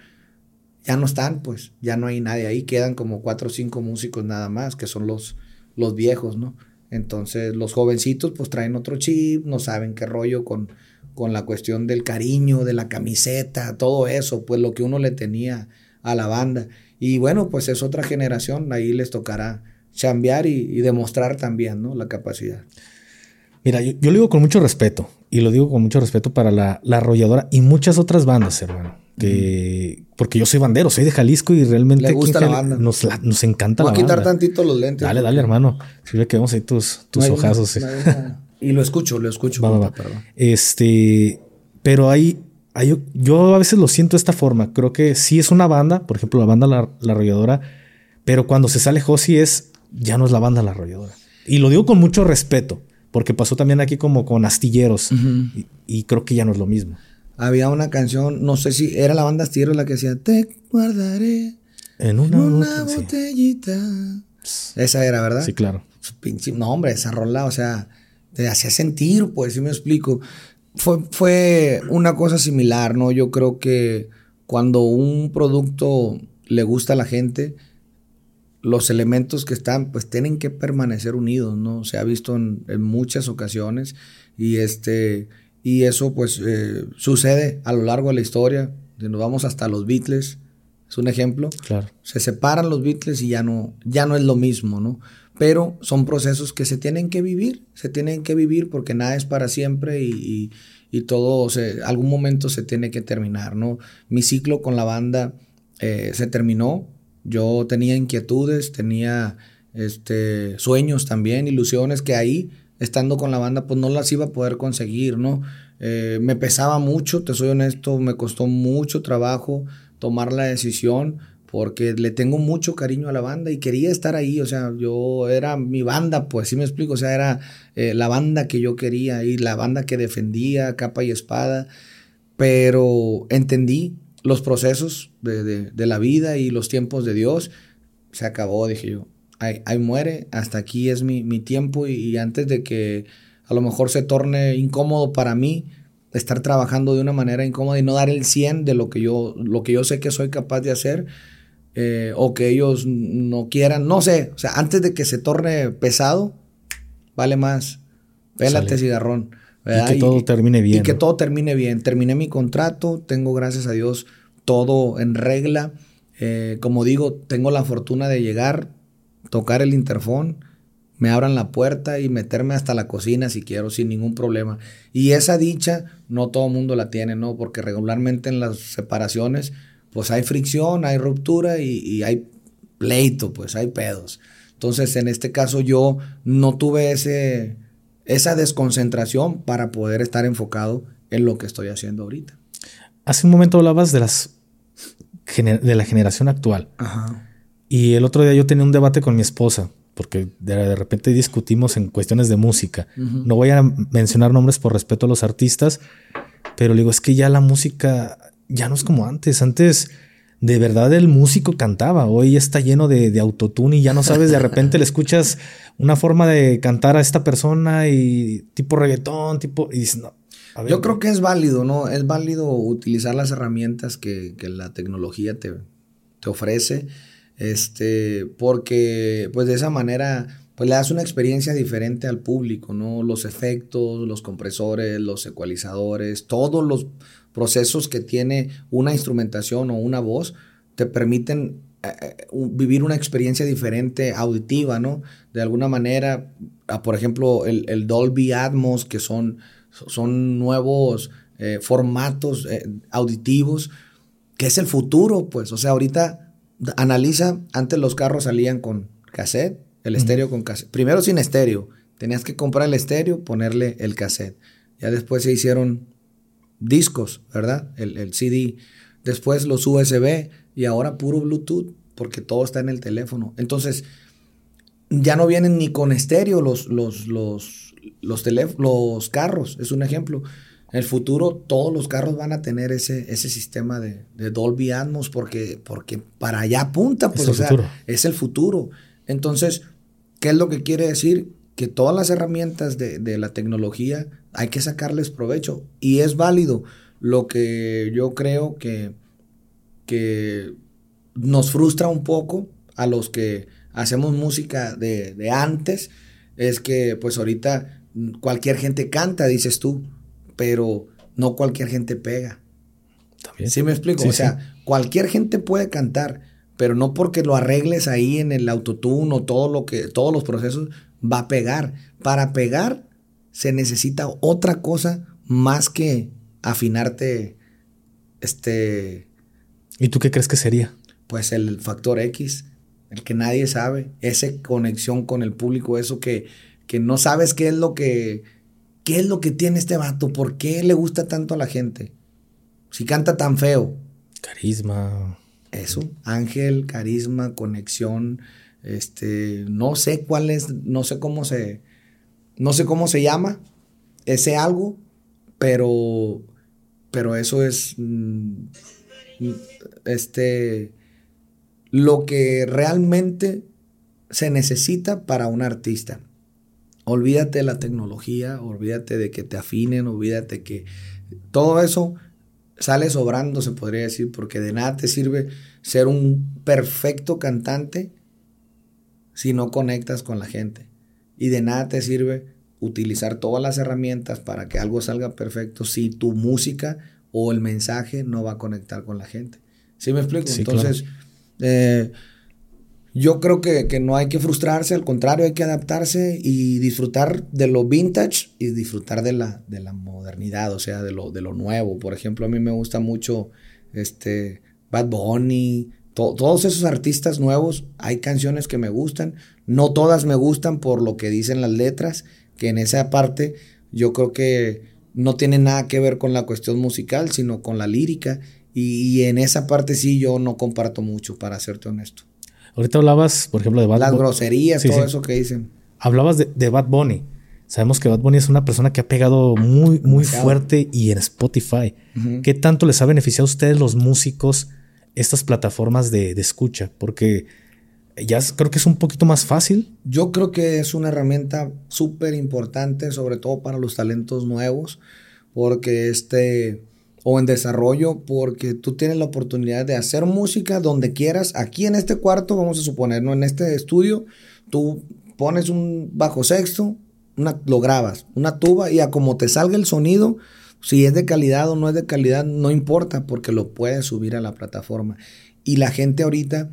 ya no están, pues, ya no hay nadie ahí, quedan como cuatro o cinco músicos nada más, que son los, los viejos, ¿no? Entonces los jovencitos pues traen otro chip, no saben qué rollo con, con la cuestión del cariño, de la camiseta, todo eso, pues lo que uno le tenía a la banda. Y bueno, pues es otra generación, ahí les tocará chambear y, demostrar también, ¿no? La capacidad. Mira, yo, lo digo con mucho respeto, y lo digo con mucho respeto para la, la arrolladora y muchas otras bandas, hermano porque yo soy bandero, soy de Jalisco y realmente Le gusta la banda. Nos, nos encanta Voy a quitar tantito los lentes. Dale, dale, hermano. Si que vemos ahí tus, tus ojazos. y lo escucho, lo escucho. Este, pero hay, hay, yo a veces lo siento de esta forma. Creo que sí es una banda, por ejemplo, la banda La, Arrolladora, pero cuando se sale Josi es, ya no es la banda La Arrolladora. Y lo digo con mucho respeto, porque pasó también aquí como con astilleros y creo que ya no es lo mismo había una canción, no sé si era la banda Astilleros la que decía, te guardaré en una, botellita. Esa era, ¿verdad? Sí, claro. No, hombre, esa rola, o sea, te hacía sentir, pues, si me explico. Fue, fue una cosa similar, ¿no? Yo creo que cuando un producto le gusta a la gente, los elementos que están, pues tienen que permanecer unidos, ¿no? Se ha visto en, en muchas ocasiones y este, y eso pues eh, sucede a lo largo de la historia. Nos vamos hasta los Beatles, es un ejemplo. Claro. Se separan los Beatles y ya no, ya no es lo mismo, ¿no? Pero son procesos que se tienen que vivir, se tienen que vivir porque nada es para siempre y, y, todo, se, algún momento se tiene que terminar, ¿no? Mi ciclo con la banda eh, se terminó, yo tenía inquietudes, tenía este, sueños también, ilusiones que ahí estando con la banda, pues no las iba a poder conseguir, ¿no? Eh, me pesaba mucho, te soy honesto, me costó mucho trabajo tomar la decisión porque le tengo mucho cariño a la banda y quería estar ahí, o sea, yo era mi banda, pues sí me explico, o sea, era eh, la banda que yo quería y la banda que defendía capa y espada, pero entendí los procesos de, la vida y los tiempos de Dios, se acabó, dije yo, ahí, muere, hasta aquí es mi, tiempo y, antes de que a lo mejor se torne incómodo para mí, estar trabajando de una manera incómoda y no dar el 100 de lo que yo, lo que yo sé que soy capaz de hacer, eh, o que ellos no quieran, no sé, o sea, antes de que se torne pesado, vale más, pélate cigarrón. Y que todo termine bien. Y que todo termine bien. Terminé mi contrato, tengo gracias a Dios todo en regla. Eh, como digo, tengo la fortuna de llegar, tocar el interfón, me abran la puerta y meterme hasta la cocina si quiero, sin ningún problema. Y esa dicha no todo el mundo la tiene, ¿no? Porque regularmente en las separaciones pues hay fricción, hay ruptura y, hay pleito, pues hay pedos. Entonces, en este caso yo no tuve ese, esa desconcentración para poder estar enfocado en lo que estoy haciendo ahorita. Hace un momento hablabas de las de la generación actual. Ajá. Y el otro día yo tenía un debate con mi esposa, porque de, repente discutimos en cuestiones de música. No voy a mencionar nombres por respeto a los artistas, pero le digo, es que ya la música ya no es como antes. Antes de verdad el músico cantaba. Hoy está lleno de, autotune y ya no sabes, de repente le escuchas una forma de cantar a esta persona y tipo reggaetón, tipo... Y no, Yo creo que es válido, ¿no? Es válido utilizar las herramientas que, la tecnología te, te, ofrece, este, porque pues de esa manera pues le das una experiencia diferente al público, ¿no? Los efectos, los compresores, los ecualizadores, todos los procesos que tiene una instrumentación o una voz te permiten eh, eh, vivir una experiencia diferente auditiva, ¿no? De alguna manera, por ejemplo, el, Dolby Atmos, que son, son nuevos eh, formatos auditivos, que es el futuro, pues, o sea, ahorita analiza, antes los carros salían con cassette, el estéreo con cassette, primero sin estéreo, tenías que comprar el estéreo, ponerle el cassette, ya después se hicieron discos, ¿verdad? El, CD, después los USB y ahora puro Bluetooth, porque todo está en el teléfono. Entonces, ya no vienen ni con estéreo los, los, los, los, los carros, es un ejemplo. En el futuro todos los carros van a tener ese, ese sistema de, Dolby Atmos porque, porque para allá apunta, pues, es el, futuro. es el futuro. Entonces, ¿qué es lo que quiere decir? Que todas las herramientas de, de la tecnología hay que sacarles provecho y es válido. Lo que yo creo que, que nos frustra un poco a los que hacemos música de, antes es que pues ahorita cualquier gente canta, dices tú, pero no cualquier gente pega. También. ¿Sí me explico? o sea, cualquier gente puede cantar, pero no porque lo arregles ahí en el autotune o todo lo que, todos los procesos, va a pegar. Para pegar se necesita otra cosa más que afinarte este ¿Y tú qué crees que sería? Pues el factor X, el que nadie sabe, esa conexión con el público, eso que, que no sabes qué es lo que qué es lo que tiene este vato, por qué le gusta tanto a la gente. Si canta tan feo. Carisma. Eso, ángel, carisma, conexión, este, no sé cuál es, no sé cómo se no sé cómo se llama ese algo, pero, pero eso es mm, este, lo que realmente se necesita para un artista. Olvídate de la tecnología, olvídate de que te afinen, olvídate que todo eso sale sobrando, se podría decir, porque de nada te sirve ser un perfecto cantante si no conectas con la gente. Y de nada te sirve utilizar todas las herramientas para que algo salga perfecto si tu música o el mensaje no va a conectar con la gente. ¿Sí me explico? Entonces, eh, yo creo que, no hay que frustrarse, al contrario, hay que adaptarse y disfrutar de lo vintage y disfrutar de la, de la modernidad, o sea, de lo, de lo nuevo. Por ejemplo, a mí me gusta mucho este, Bad Bunny, todos esos artistas nuevos, hay canciones que me gustan, no todas me gustan por lo que dicen las letras, que en esa parte yo creo que no tiene nada que ver con la cuestión musical, sino con la lírica. Y, en esa parte sí yo no comparto mucho, para serte honesto. Ahorita hablabas, por ejemplo, de Bad Bunny. Las groserías, todo eso que dicen. Hablabas de, Bad Bunny. Sabemos que Bad Bunny es una persona que ha pegado muy, muy fuerte y en Spotify. ¿Qué tanto les ha beneficiado a ustedes los músicos estas plataformas de, de escucha? Porque ya creo que es un poquito más fácil. Yo creo que es una herramienta súper importante, sobre todo para los talentos nuevos, porque este, o en desarrollo, porque tú tienes la oportunidad de hacer música donde quieras. Aquí en este cuarto, vamos a suponer, ¿no? En este estudio, tú pones un bajo sexto, una, lo grabas, una tuba y a como te salga el sonido, si es de calidad o no es de calidad, no importa porque lo puedes subir a la plataforma. Y la gente ahorita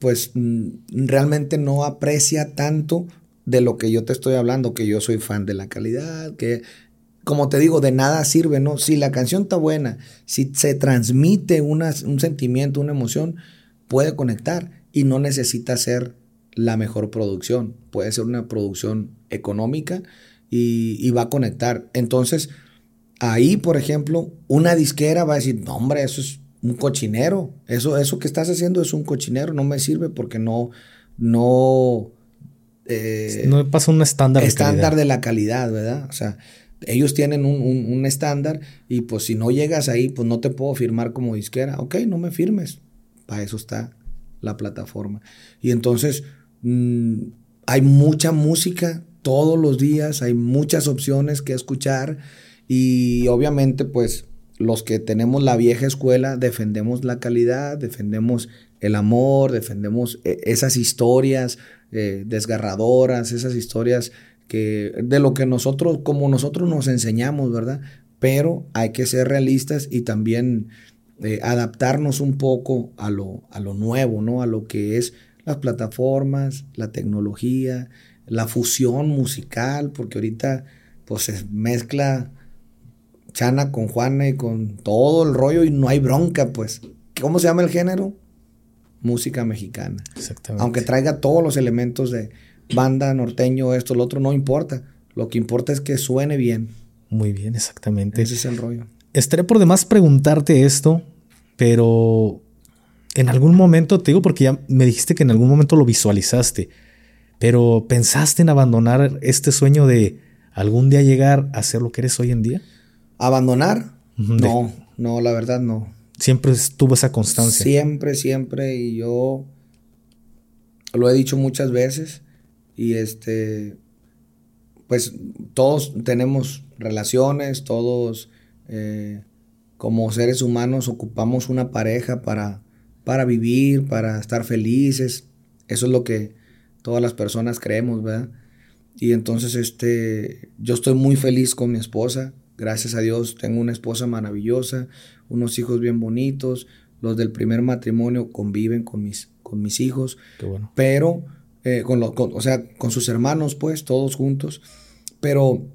pues mm, realmente no aprecia tanto de lo que yo te estoy hablando, que yo soy fan de la calidad, que como te digo, de nada sirve, ¿no? Si la canción está buena, si se transmite un sentimiento, una emoción, puede conectar y no necesita ser la mejor producción, puede ser una producción económica y, y va a conectar. Entonces, ahí, por ejemplo, una disquera va a decir, no, hombre, eso es un cochinero. Eso, eso que estás haciendo es un cochinero, no me sirve porque no, no, eh, no pasa un estándar. Estándar de, la calidad, ¿verdad? O sea, ellos tienen un, un, estándar y pues si no llegas ahí, pues no te puedo firmar como disquera. Ok, no me firmes. Para eso está la plataforma. Y entonces mm, hay mucha música todos los días, hay muchas opciones que escuchar y obviamente pues los que tenemos la vieja escuela defendemos la calidad, defendemos el amor, defendemos eh, esas historias eh, desgarradoras, esas historias que de lo que nosotros, como nosotros nos enseñamos, ¿verdad? Pero hay que ser realistas y también eh, adaptarnos un poco a lo, a lo nuevo, ¿no? A lo que es las plataformas, la tecnología, la fusión musical, porque ahorita pues se mezcla Chana con Juana y con todo el rollo y no hay bronca, pues. ¿Cómo se llama el género? Música mexicana. Exactamente. Aunque traiga todos los elementos de banda, norteño, esto, lo otro, no importa. Lo que importa es que suene bien. Muy bien, exactamente. Ese es el rollo. Estaré por demás preguntarte esto, pero en algún momento, te digo porque ya me dijiste que en algún momento lo visualizaste, pero ¿pensaste en abandonar este sueño de algún día llegar a ser lo que eres hoy en día? ¿Abandonar? No, no, la verdad no. Siempre tuvo esa constancia. Siempre, siempre. Y yo lo he dicho muchas veces. Y este, pues todos tenemos relaciones, todos eh, como seres humanos ocupamos una pareja para, para vivir, para estar felices. Eso es lo que todas las personas creemos, ¿verdad? Y entonces, este, yo estoy muy feliz con mi esposa. Gracias a Dios tengo una esposa maravillosa, unos hijos bien bonitos. Los del primer matrimonio conviven con mis, con mis hijos. Qué bueno. Pero, eh, con, o sea, con sus hermanos, pues, todos juntos. Pero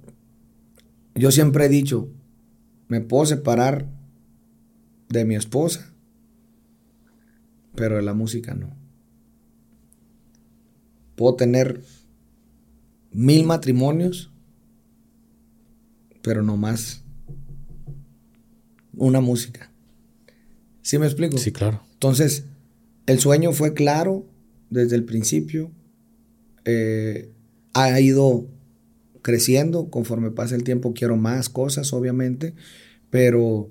yo siempre he dicho, me puedo separar de mi esposa, pero de la música no. Puedo tener mil matrimonios, pero no más una música. ¿Sí me explico? Sí, claro. Entonces, el sueño fue claro desde el principio. Eh, ha ido creciendo conforme pasa el tiempo. Quiero más cosas, obviamente, pero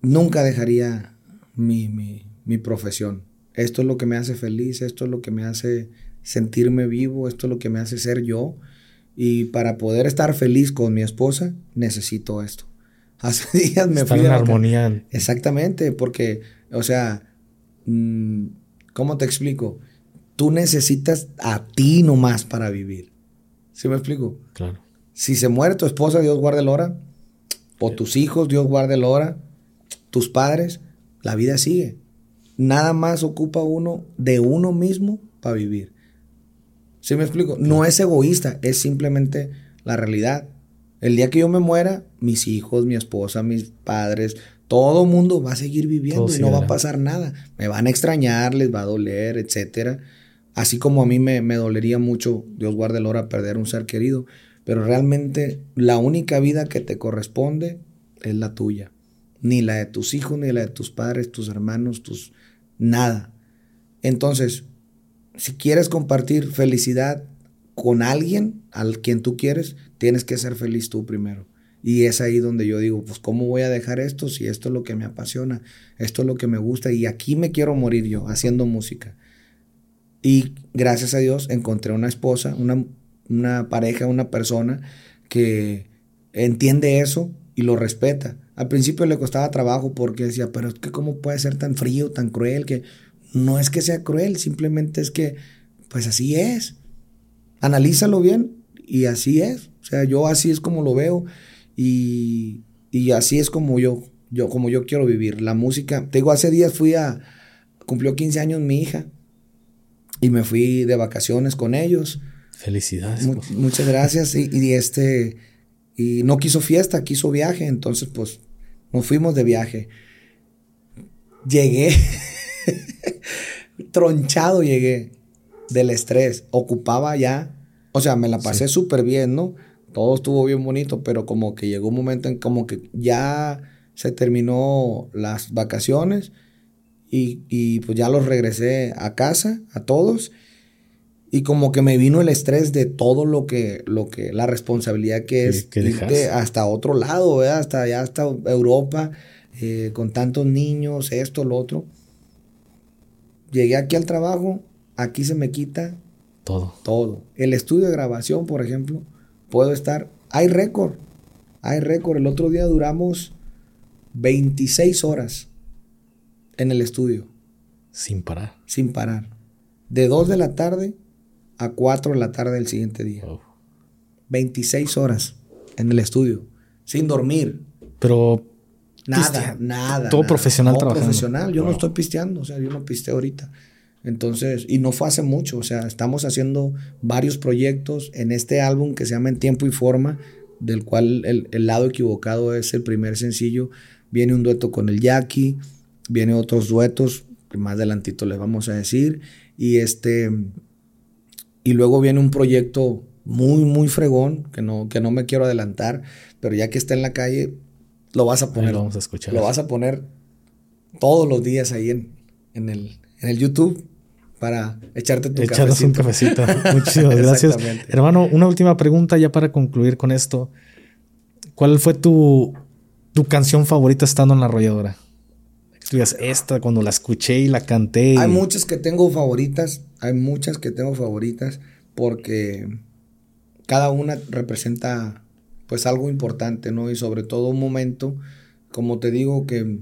nunca dejaría mi, mi, mi profesión. Esto es lo que me hace feliz, esto es lo que me hace sentirme vivo, esto es lo que me hace ser yo. Y para poder estar feliz con mi esposa, necesito esto. Hace días me estar fui. en armonía. Exactamente, porque, o sea, mm, ¿cómo te explico? Tú necesitas a ti nomás para vivir. ¿Sí me explico? Claro. Si se muere tu esposa, Dios guarde el hora. O tus hijos, Dios guarde el hora. Tus padres, la vida sigue. Nada más ocupa uno de uno mismo para vivir. ¿Sí me explico? No es egoísta, es simplemente la realidad. El día que yo me muera, mis hijos, mi esposa, mis padres, todo el mundo va a seguir viviendo y no va a pasar nada. Me van a extrañar, les va a doler, etcétera. Así como a mí me, me dolería mucho, Dios guarde el hora, perder un ser querido. pero realmente la única vida que te corresponde es la tuya. Ni la de tus hijos, ni la de tus padres, tus hermanos, tus... Nada. Entonces, si quieres compartir felicidad con alguien, al quien tú quieres, tienes que ser feliz tú primero. Y es ahí donde yo digo, pues ¿cómo voy a dejar esto si esto es lo que me apasiona, esto es lo que me gusta y aquí me quiero morir yo haciendo música? Y gracias a Dios encontré una esposa, una, pareja, una persona que entiende eso y lo respeta. Al principio le costaba trabajo porque decía, pero es cómo puede ser tan frío, tan cruel, que no es que sea cruel, simplemente es que, pues así es. Analízalo bien y así es. O sea, yo así es como lo veo y, y así es como yo, yo, como yo quiero vivir. La música, te digo, hace días fui a, cumplió 15 años mi hija y me fui de vacaciones con ellos. Felicidades. Pues. muchas gracias. Y, este, y no quiso fiesta, quiso viaje. Entonces, pues, nos fuimos de viaje. Llegué, tronchado llegué del estrés. Ocupaba ya, o sea, me la pasé súper bien, ¿no? Todo estuvo bien bonito, pero como que llegó un momento en como que ya se terminó las vacaciones y, pues ya los regresé a casa, a todos. Y como que me vino el estrés de todo lo que, lo que, la responsabilidad que es irte hasta otro lado, hasta allá, hasta Europa, eh, con tantos niños, esto, lo otro. Llegué aquí al trabajo, aquí se me quita todo. Todo. El estudio de grabación, por ejemplo, puedo estar, hay récord, hay récord. El otro día duramos 26 horas en el estudio. Sin parar. Sin parar. De 2 de la tarde a 4 de la tarde del siguiente día. 26 horas en el estudio. Sin dormir. Pero. Nada, nada. Todo profesional todo profesional. Yo no estoy pisteando. O sea, yo no pisteo ahorita. Entonces, y no fue hace mucho. O sea, estamos haciendo varios proyectos en este álbum que se llama En Tiempo y Forma, del cual el, el lado equivocado es el primer sencillo. Viene un dueto con el Jackie Vienen otros duetos, que más adelantito les vamos a decir. Y este. Y luego viene un proyecto muy, muy fregón, que no, que no me quiero adelantar, pero ya que está en la calle, lo vas a poner. lo vamos a escuchar. Lo vas a poner todos los días ahí en, en, el, en el YouTube para echarte tu Echarnos un cafecito. Muchísimas gracias. Hermano, una última pregunta ya para concluir con esto. ¿Cuál fue tu, tu canción favorita estando en la arrolladora? esta cuando la escuché y la canté. Hay muchas que tengo favoritas, hay muchas que tengo favoritas porque cada una representa pues algo importante, ¿no? Y sobre todo un momento, como te digo, que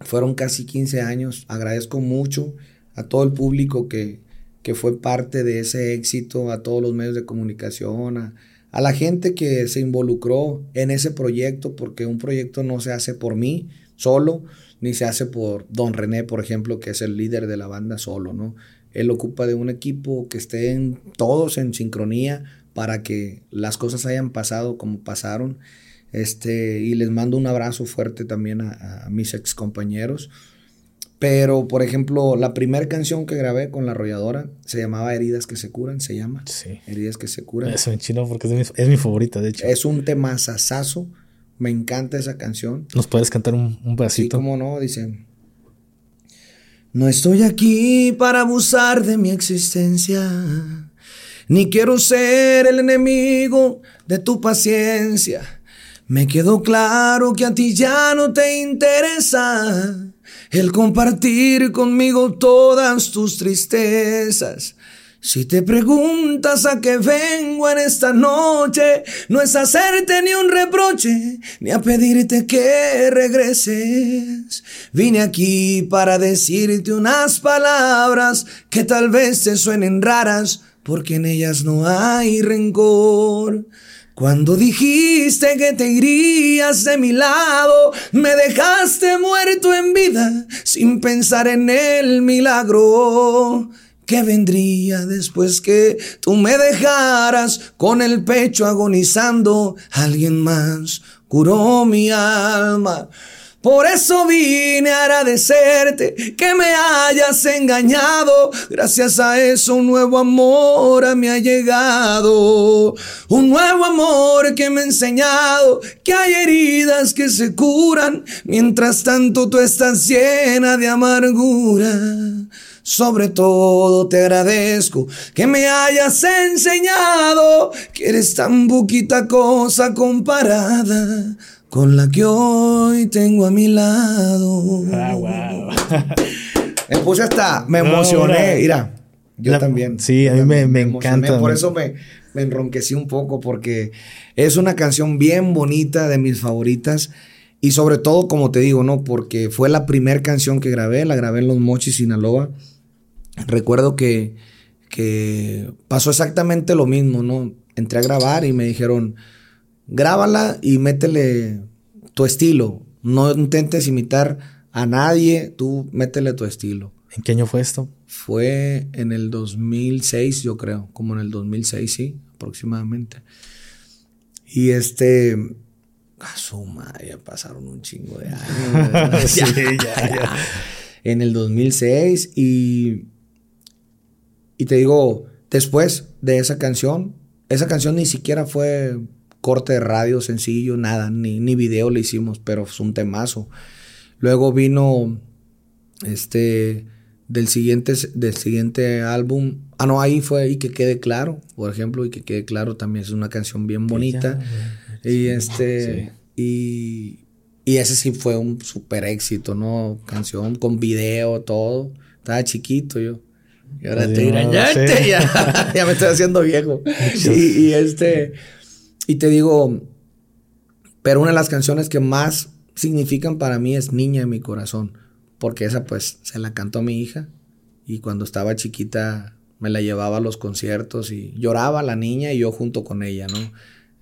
fueron casi 15 años, agradezco mucho a todo el público que, que fue parte de ese éxito, a todos los medios de comunicación, a, a la gente que se involucró en ese proyecto, porque un proyecto no se hace por mí solo, ni se hace por Don René, por ejemplo, que es el líder de la banda solo, ¿no? Él ocupa de un equipo que estén todos en sincronía para que las cosas hayan pasado como pasaron. Este, y les mando un abrazo fuerte también a, mis ex compañeros. Pero, por ejemplo, la primera canción que grabé con la arrolladora se llamaba Heridas que se curan, se llama. Sí. Heridas que se curan. Eso en chino porque es mi, favorita, de hecho. Es un tema sasazo. Me encanta esa canción. ¿Nos puedes cantar un, un pedacito? Sí, cómo no, dice. No estoy aquí para abusar de mi existencia, ni quiero ser el enemigo de tu paciencia. Me quedó claro que a ti ya no te interesa el compartir conmigo todas tus tristezas. Si te preguntas a qué vengo en esta noche, no es hacerte ni un reproche, ni a pedirte que regreses. Vine aquí para decirte unas palabras que tal vez te suenen raras, porque en ellas no hay rencor. Cuando dijiste que te irías de mi lado, me dejaste muerto en vida sin pensar en el milagro. ¿Qué vendría después que tú me dejaras con el pecho agonizando? Alguien más curó mi alma. Por eso vine a agradecerte que me hayas engañado. Gracias a eso un nuevo amor me ha llegado. Un nuevo amor que me ha enseñado que hay heridas que se curan. Mientras tanto tú estás llena de amargura. Sobre todo te agradezco que me hayas enseñado que eres tan poquita cosa comparada con la que hoy tengo a mi lado. Ah, wow. me puse hasta, me emocioné, mira. Yo también. Sí, a mí me, encanta. Por eso me, me enronquecí un poco porque es una canción bien bonita, de mis favoritas. Y sobre todo, como te digo, ¿no? Porque fue la primera canción que grabé, la grabé en Los Mochis, Sinaloa. Recuerdo que, que pasó exactamente lo mismo, ¿no? Entré a grabar y me dijeron, grábala y métele tu estilo. No intentes imitar a nadie, tú métele tu estilo. ¿En qué año fue esto? Fue en el 2006, yo creo, como en el 2006, sí, aproximadamente. Y este, a suma, ya pasaron un chingo de años. sí, ya, En el 2006 y y te digo, después de esa canción, esa canción ni siquiera fue corte de radio sencillo, nada, ni, ni video le hicimos, pero fue un temazo. Luego vino este del siguiente, del siguiente álbum. Ah, no, ahí fue Y que quede claro, por ejemplo, Y que quede claro también es una canción bien bonita. y este, y, y ese sí fue un super éxito, ¿no? Canción con video, todo. Estaba chiquito yo. Y ahora estoy te ya, ya, me estoy haciendo viejo. Y, y, este, y te digo, pero una de las canciones que más significan para mí es Niña en mi corazón, porque esa pues se la cantó mi hija y cuando estaba chiquita me la llevaba a los conciertos y lloraba la niña y yo junto con ella, ¿no?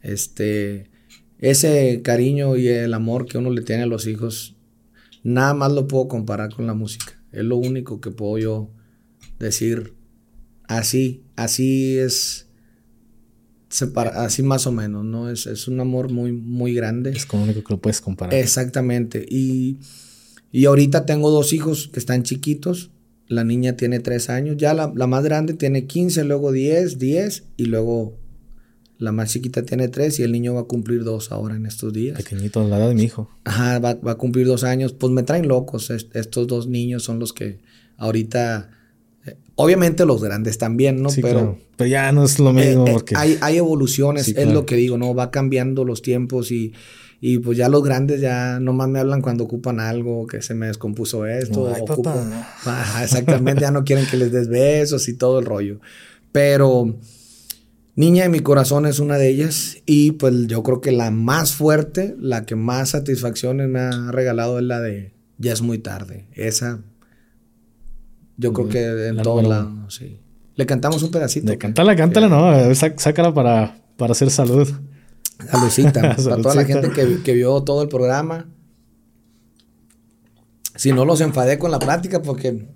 Este, ese cariño y el amor que uno le tiene a los hijos, nada más lo puedo comparar con la música. Es lo único que puedo yo decir, así, así es, así más o menos, ¿no? Es, es, un amor muy, muy grande. Es como único que lo puedes comparar. Exactamente. Y, y ahorita tengo dos hijos que están chiquitos. La niña tiene tres años, ya la, la más grande tiene 15, luego 10, 10 y luego la más chiquita tiene tres y el niño va a cumplir dos ahora en estos días. Pequeñito, la edad de mi hijo. Ajá, va, va, a cumplir dos años. Pues me traen locos. Estos dos niños son los que ahorita Obviamente los grandes también, ¿no? pero, pero ya no es lo mismo. Eh, eh, porque... hay, hay evoluciones, es lo que digo, ¿no? Va cambiando los tiempos y, y pues ya los grandes ya nomás me hablan cuando ocupan algo, que se me descompuso esto. Ay, exactamente, ya no quieren que les des besos y todo el rollo. Pero Niña de mi corazón es una de ellas y pues yo creo que la más fuerte, la que más satisfacciones me ha regalado es la de Ya es muy tarde. Esa yo creo que en todos lados, sí. Le cantamos un pedacito. De cantarla, cántala, no. Sácala para, para hacer salud. Saludcita. para toda la gente que, que, vio todo el programa. Si no los enfadé con la plática porque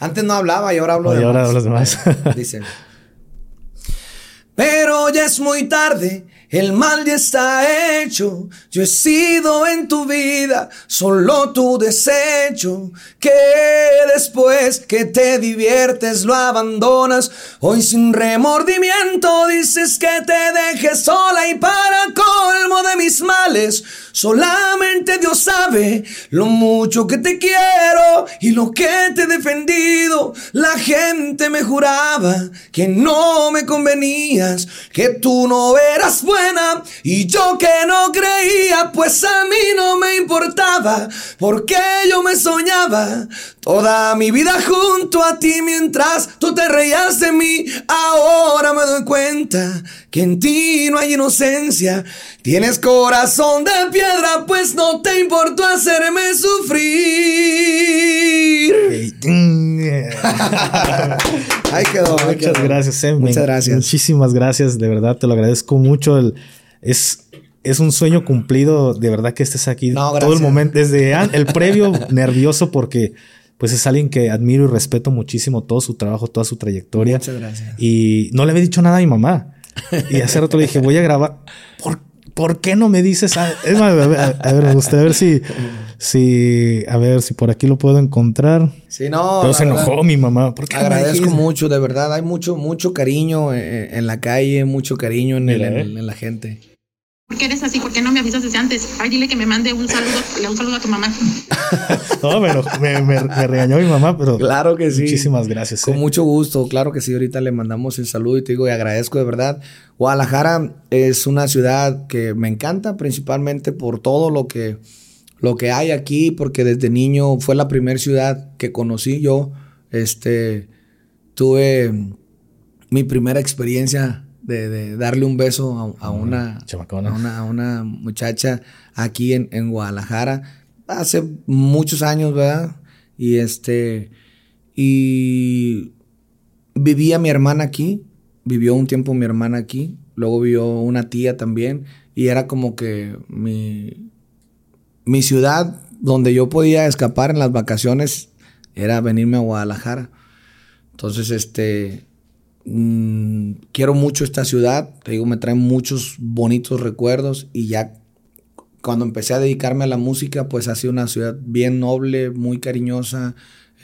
antes no hablaba y ahora hablo de y ahora hablas de más. Dicen. Pero ya es muy tarde el mal ya está hecho, yo he sido en tu vida solo tu desecho, que después que te diviertes lo abandonas, hoy sin remordimiento dices que te dejes sola y para colmo de mis males, solamente Dios sabe lo mucho que te quiero y lo que te he defendido, la gente me juraba que no me convenías, que tú no eras bueno y yo que no creía, pues a mí no me importaba, porque yo me soñaba toda mi vida junto a ti mientras tú te reías de mí. Ahora me doy cuenta que en ti no hay inocencia, tienes corazón de piedra, pues no te importó hacerme sufrir. ahí quedó. Muchas gracias, eh. Muchas gracias. Muchísimas gracias, de verdad, te lo agradezco mucho. El, es, es un sueño cumplido, de verdad que estés aquí todo el momento, desde el previo nervioso porque pues es alguien que admiro y respeto muchísimo todo su trabajo, toda su trayectoria. Muchas gracias. Y no le había dicho nada a mi mamá. Y hace rato le dije, voy a grabar. ¿Por ¿por qué no me dices? A, es más, a, ver, a ver, me gustaría ver si, si, a ver si por aquí lo puedo encontrar. Sí, no. Pero se enojó mi mamá. ¿Por qué agradezco mucho, de verdad. Hay mucho, mucho cariño en, en la calle, mucho cariño en, el, en, en la gente. ¿Por qué eres así? ¿Por qué no me avisas desde antes? Ay, dile que me mande un saludo, un saludo a tu mamá. no, pero me, me, me, regañó mi mamá, pero. Claro que sí. Muchísimas gracias. Con eh. mucho gusto, claro que sí. Ahorita le mandamos el saludo y te digo, y agradezco de verdad. Guadalajara es una ciudad que me encanta, principalmente por todo lo que, lo que hay aquí, porque desde niño fue la primera ciudad que conocí yo. Este, tuve mi primera experiencia de, de, darle un beso a, a, una, a, una, a, una, muchacha aquí en, en, Guadalajara hace muchos años, ¿verdad? Y este, y vivía mi hermana aquí, vivió un tiempo mi hermana aquí, luego vivió una tía también, y era como que mi, mi ciudad donde yo podía escapar en las vacaciones era venirme a Guadalajara. Entonces, este, Mm, quiero mucho esta ciudad, te digo, me trae muchos bonitos recuerdos y ya cuando empecé a dedicarme a la música, pues ha sido una ciudad bien noble, muy cariñosa,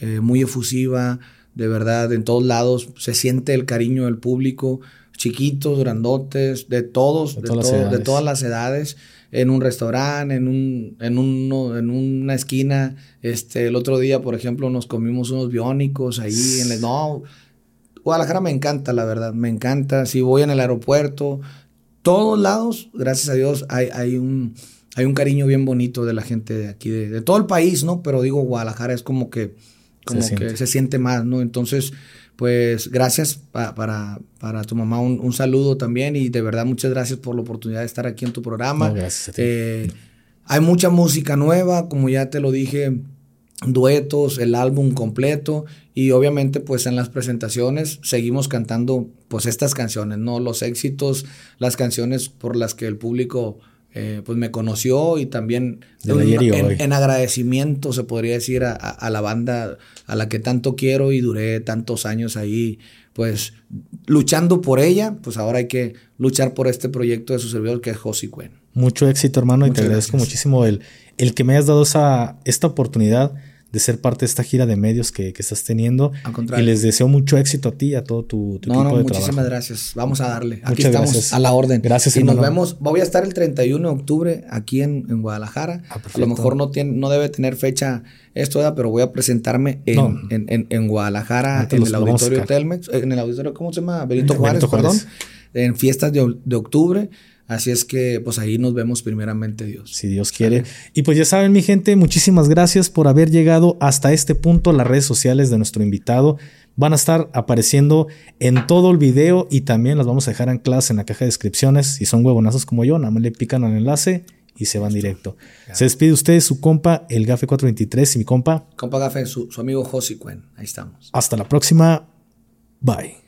eh, muy efusiva, de verdad, en todos lados se siente el cariño del público, chiquitos, grandotes, de todos, de, de, todas, de todas las edades. En un restaurante, en, un, en, un, en una esquina. Este, el otro día, por ejemplo, nos comimos unos biónicos ahí en el... No, Guadalajara me encanta, la verdad, me encanta. Si voy en el aeropuerto, todos lados, gracias a Dios, hay, hay, un, hay un cariño bien bonito de la gente de aquí, de, de todo el país, ¿no? Pero digo, Guadalajara es como que, como se que siente. se siente más, ¿no? Entonces, pues gracias pa, para, para tu mamá, un, un, saludo también y de verdad muchas gracias por la oportunidad de estar aquí en tu programa. No, gracias eh, hay mucha música nueva, como ya te lo dije, duetos, el álbum completo y obviamente pues en las presentaciones seguimos cantando pues estas canciones, ¿no? Los éxitos, las canciones por las que el público eh, pues me conoció y también en, en, en, agradecimiento se podría decir a, a, a, la banda a la que tanto quiero y duré tantos años ahí pues luchando por ella, pues ahora hay que luchar por este proyecto de su servidor que es Josi Cuen. Mucho éxito hermano Muchas y te agradezco gracias. muchísimo el, el que me hayas dado esa, esta oportunidad de ser parte de esta gira de medios que, que estás teniendo. Y les deseo mucho éxito a ti y a todo tu, tu no, equipo no, de muchísimas trabajo. gracias. Vamos a darle. Aquí estamos gracias. a la orden. Gracias, y hermano. nos vemos. Voy a estar el 31 de octubre aquí en, en Guadalajara. Ah, a lo mejor no, tiene, no debe tener fecha esto, pero voy a presentarme en, No. en, en, en Guadalajara, en el auditorio. Telmex, eh, en el auditorio, ¿cómo se llama? Benito Benito Juárez, Juárez. perdón. En fiestas de, de octubre. Así es que, pues ahí nos vemos primeramente Dios. Si Dios quiere. Y pues ya saben, mi gente, muchísimas gracias por haber llegado hasta este punto. Las redes sociales de nuestro invitado van a estar apareciendo en todo el video y también las vamos a dejar ancladas en la caja de descripciones. Si son huevonazos como yo, nada más le pican al enlace y se van directo. Se despide usted, su compa, el Gafe 423 y mi compa. Compa Gafe, su, su amigo Josi Cuen. Ahí estamos. Hasta la próxima. Bye.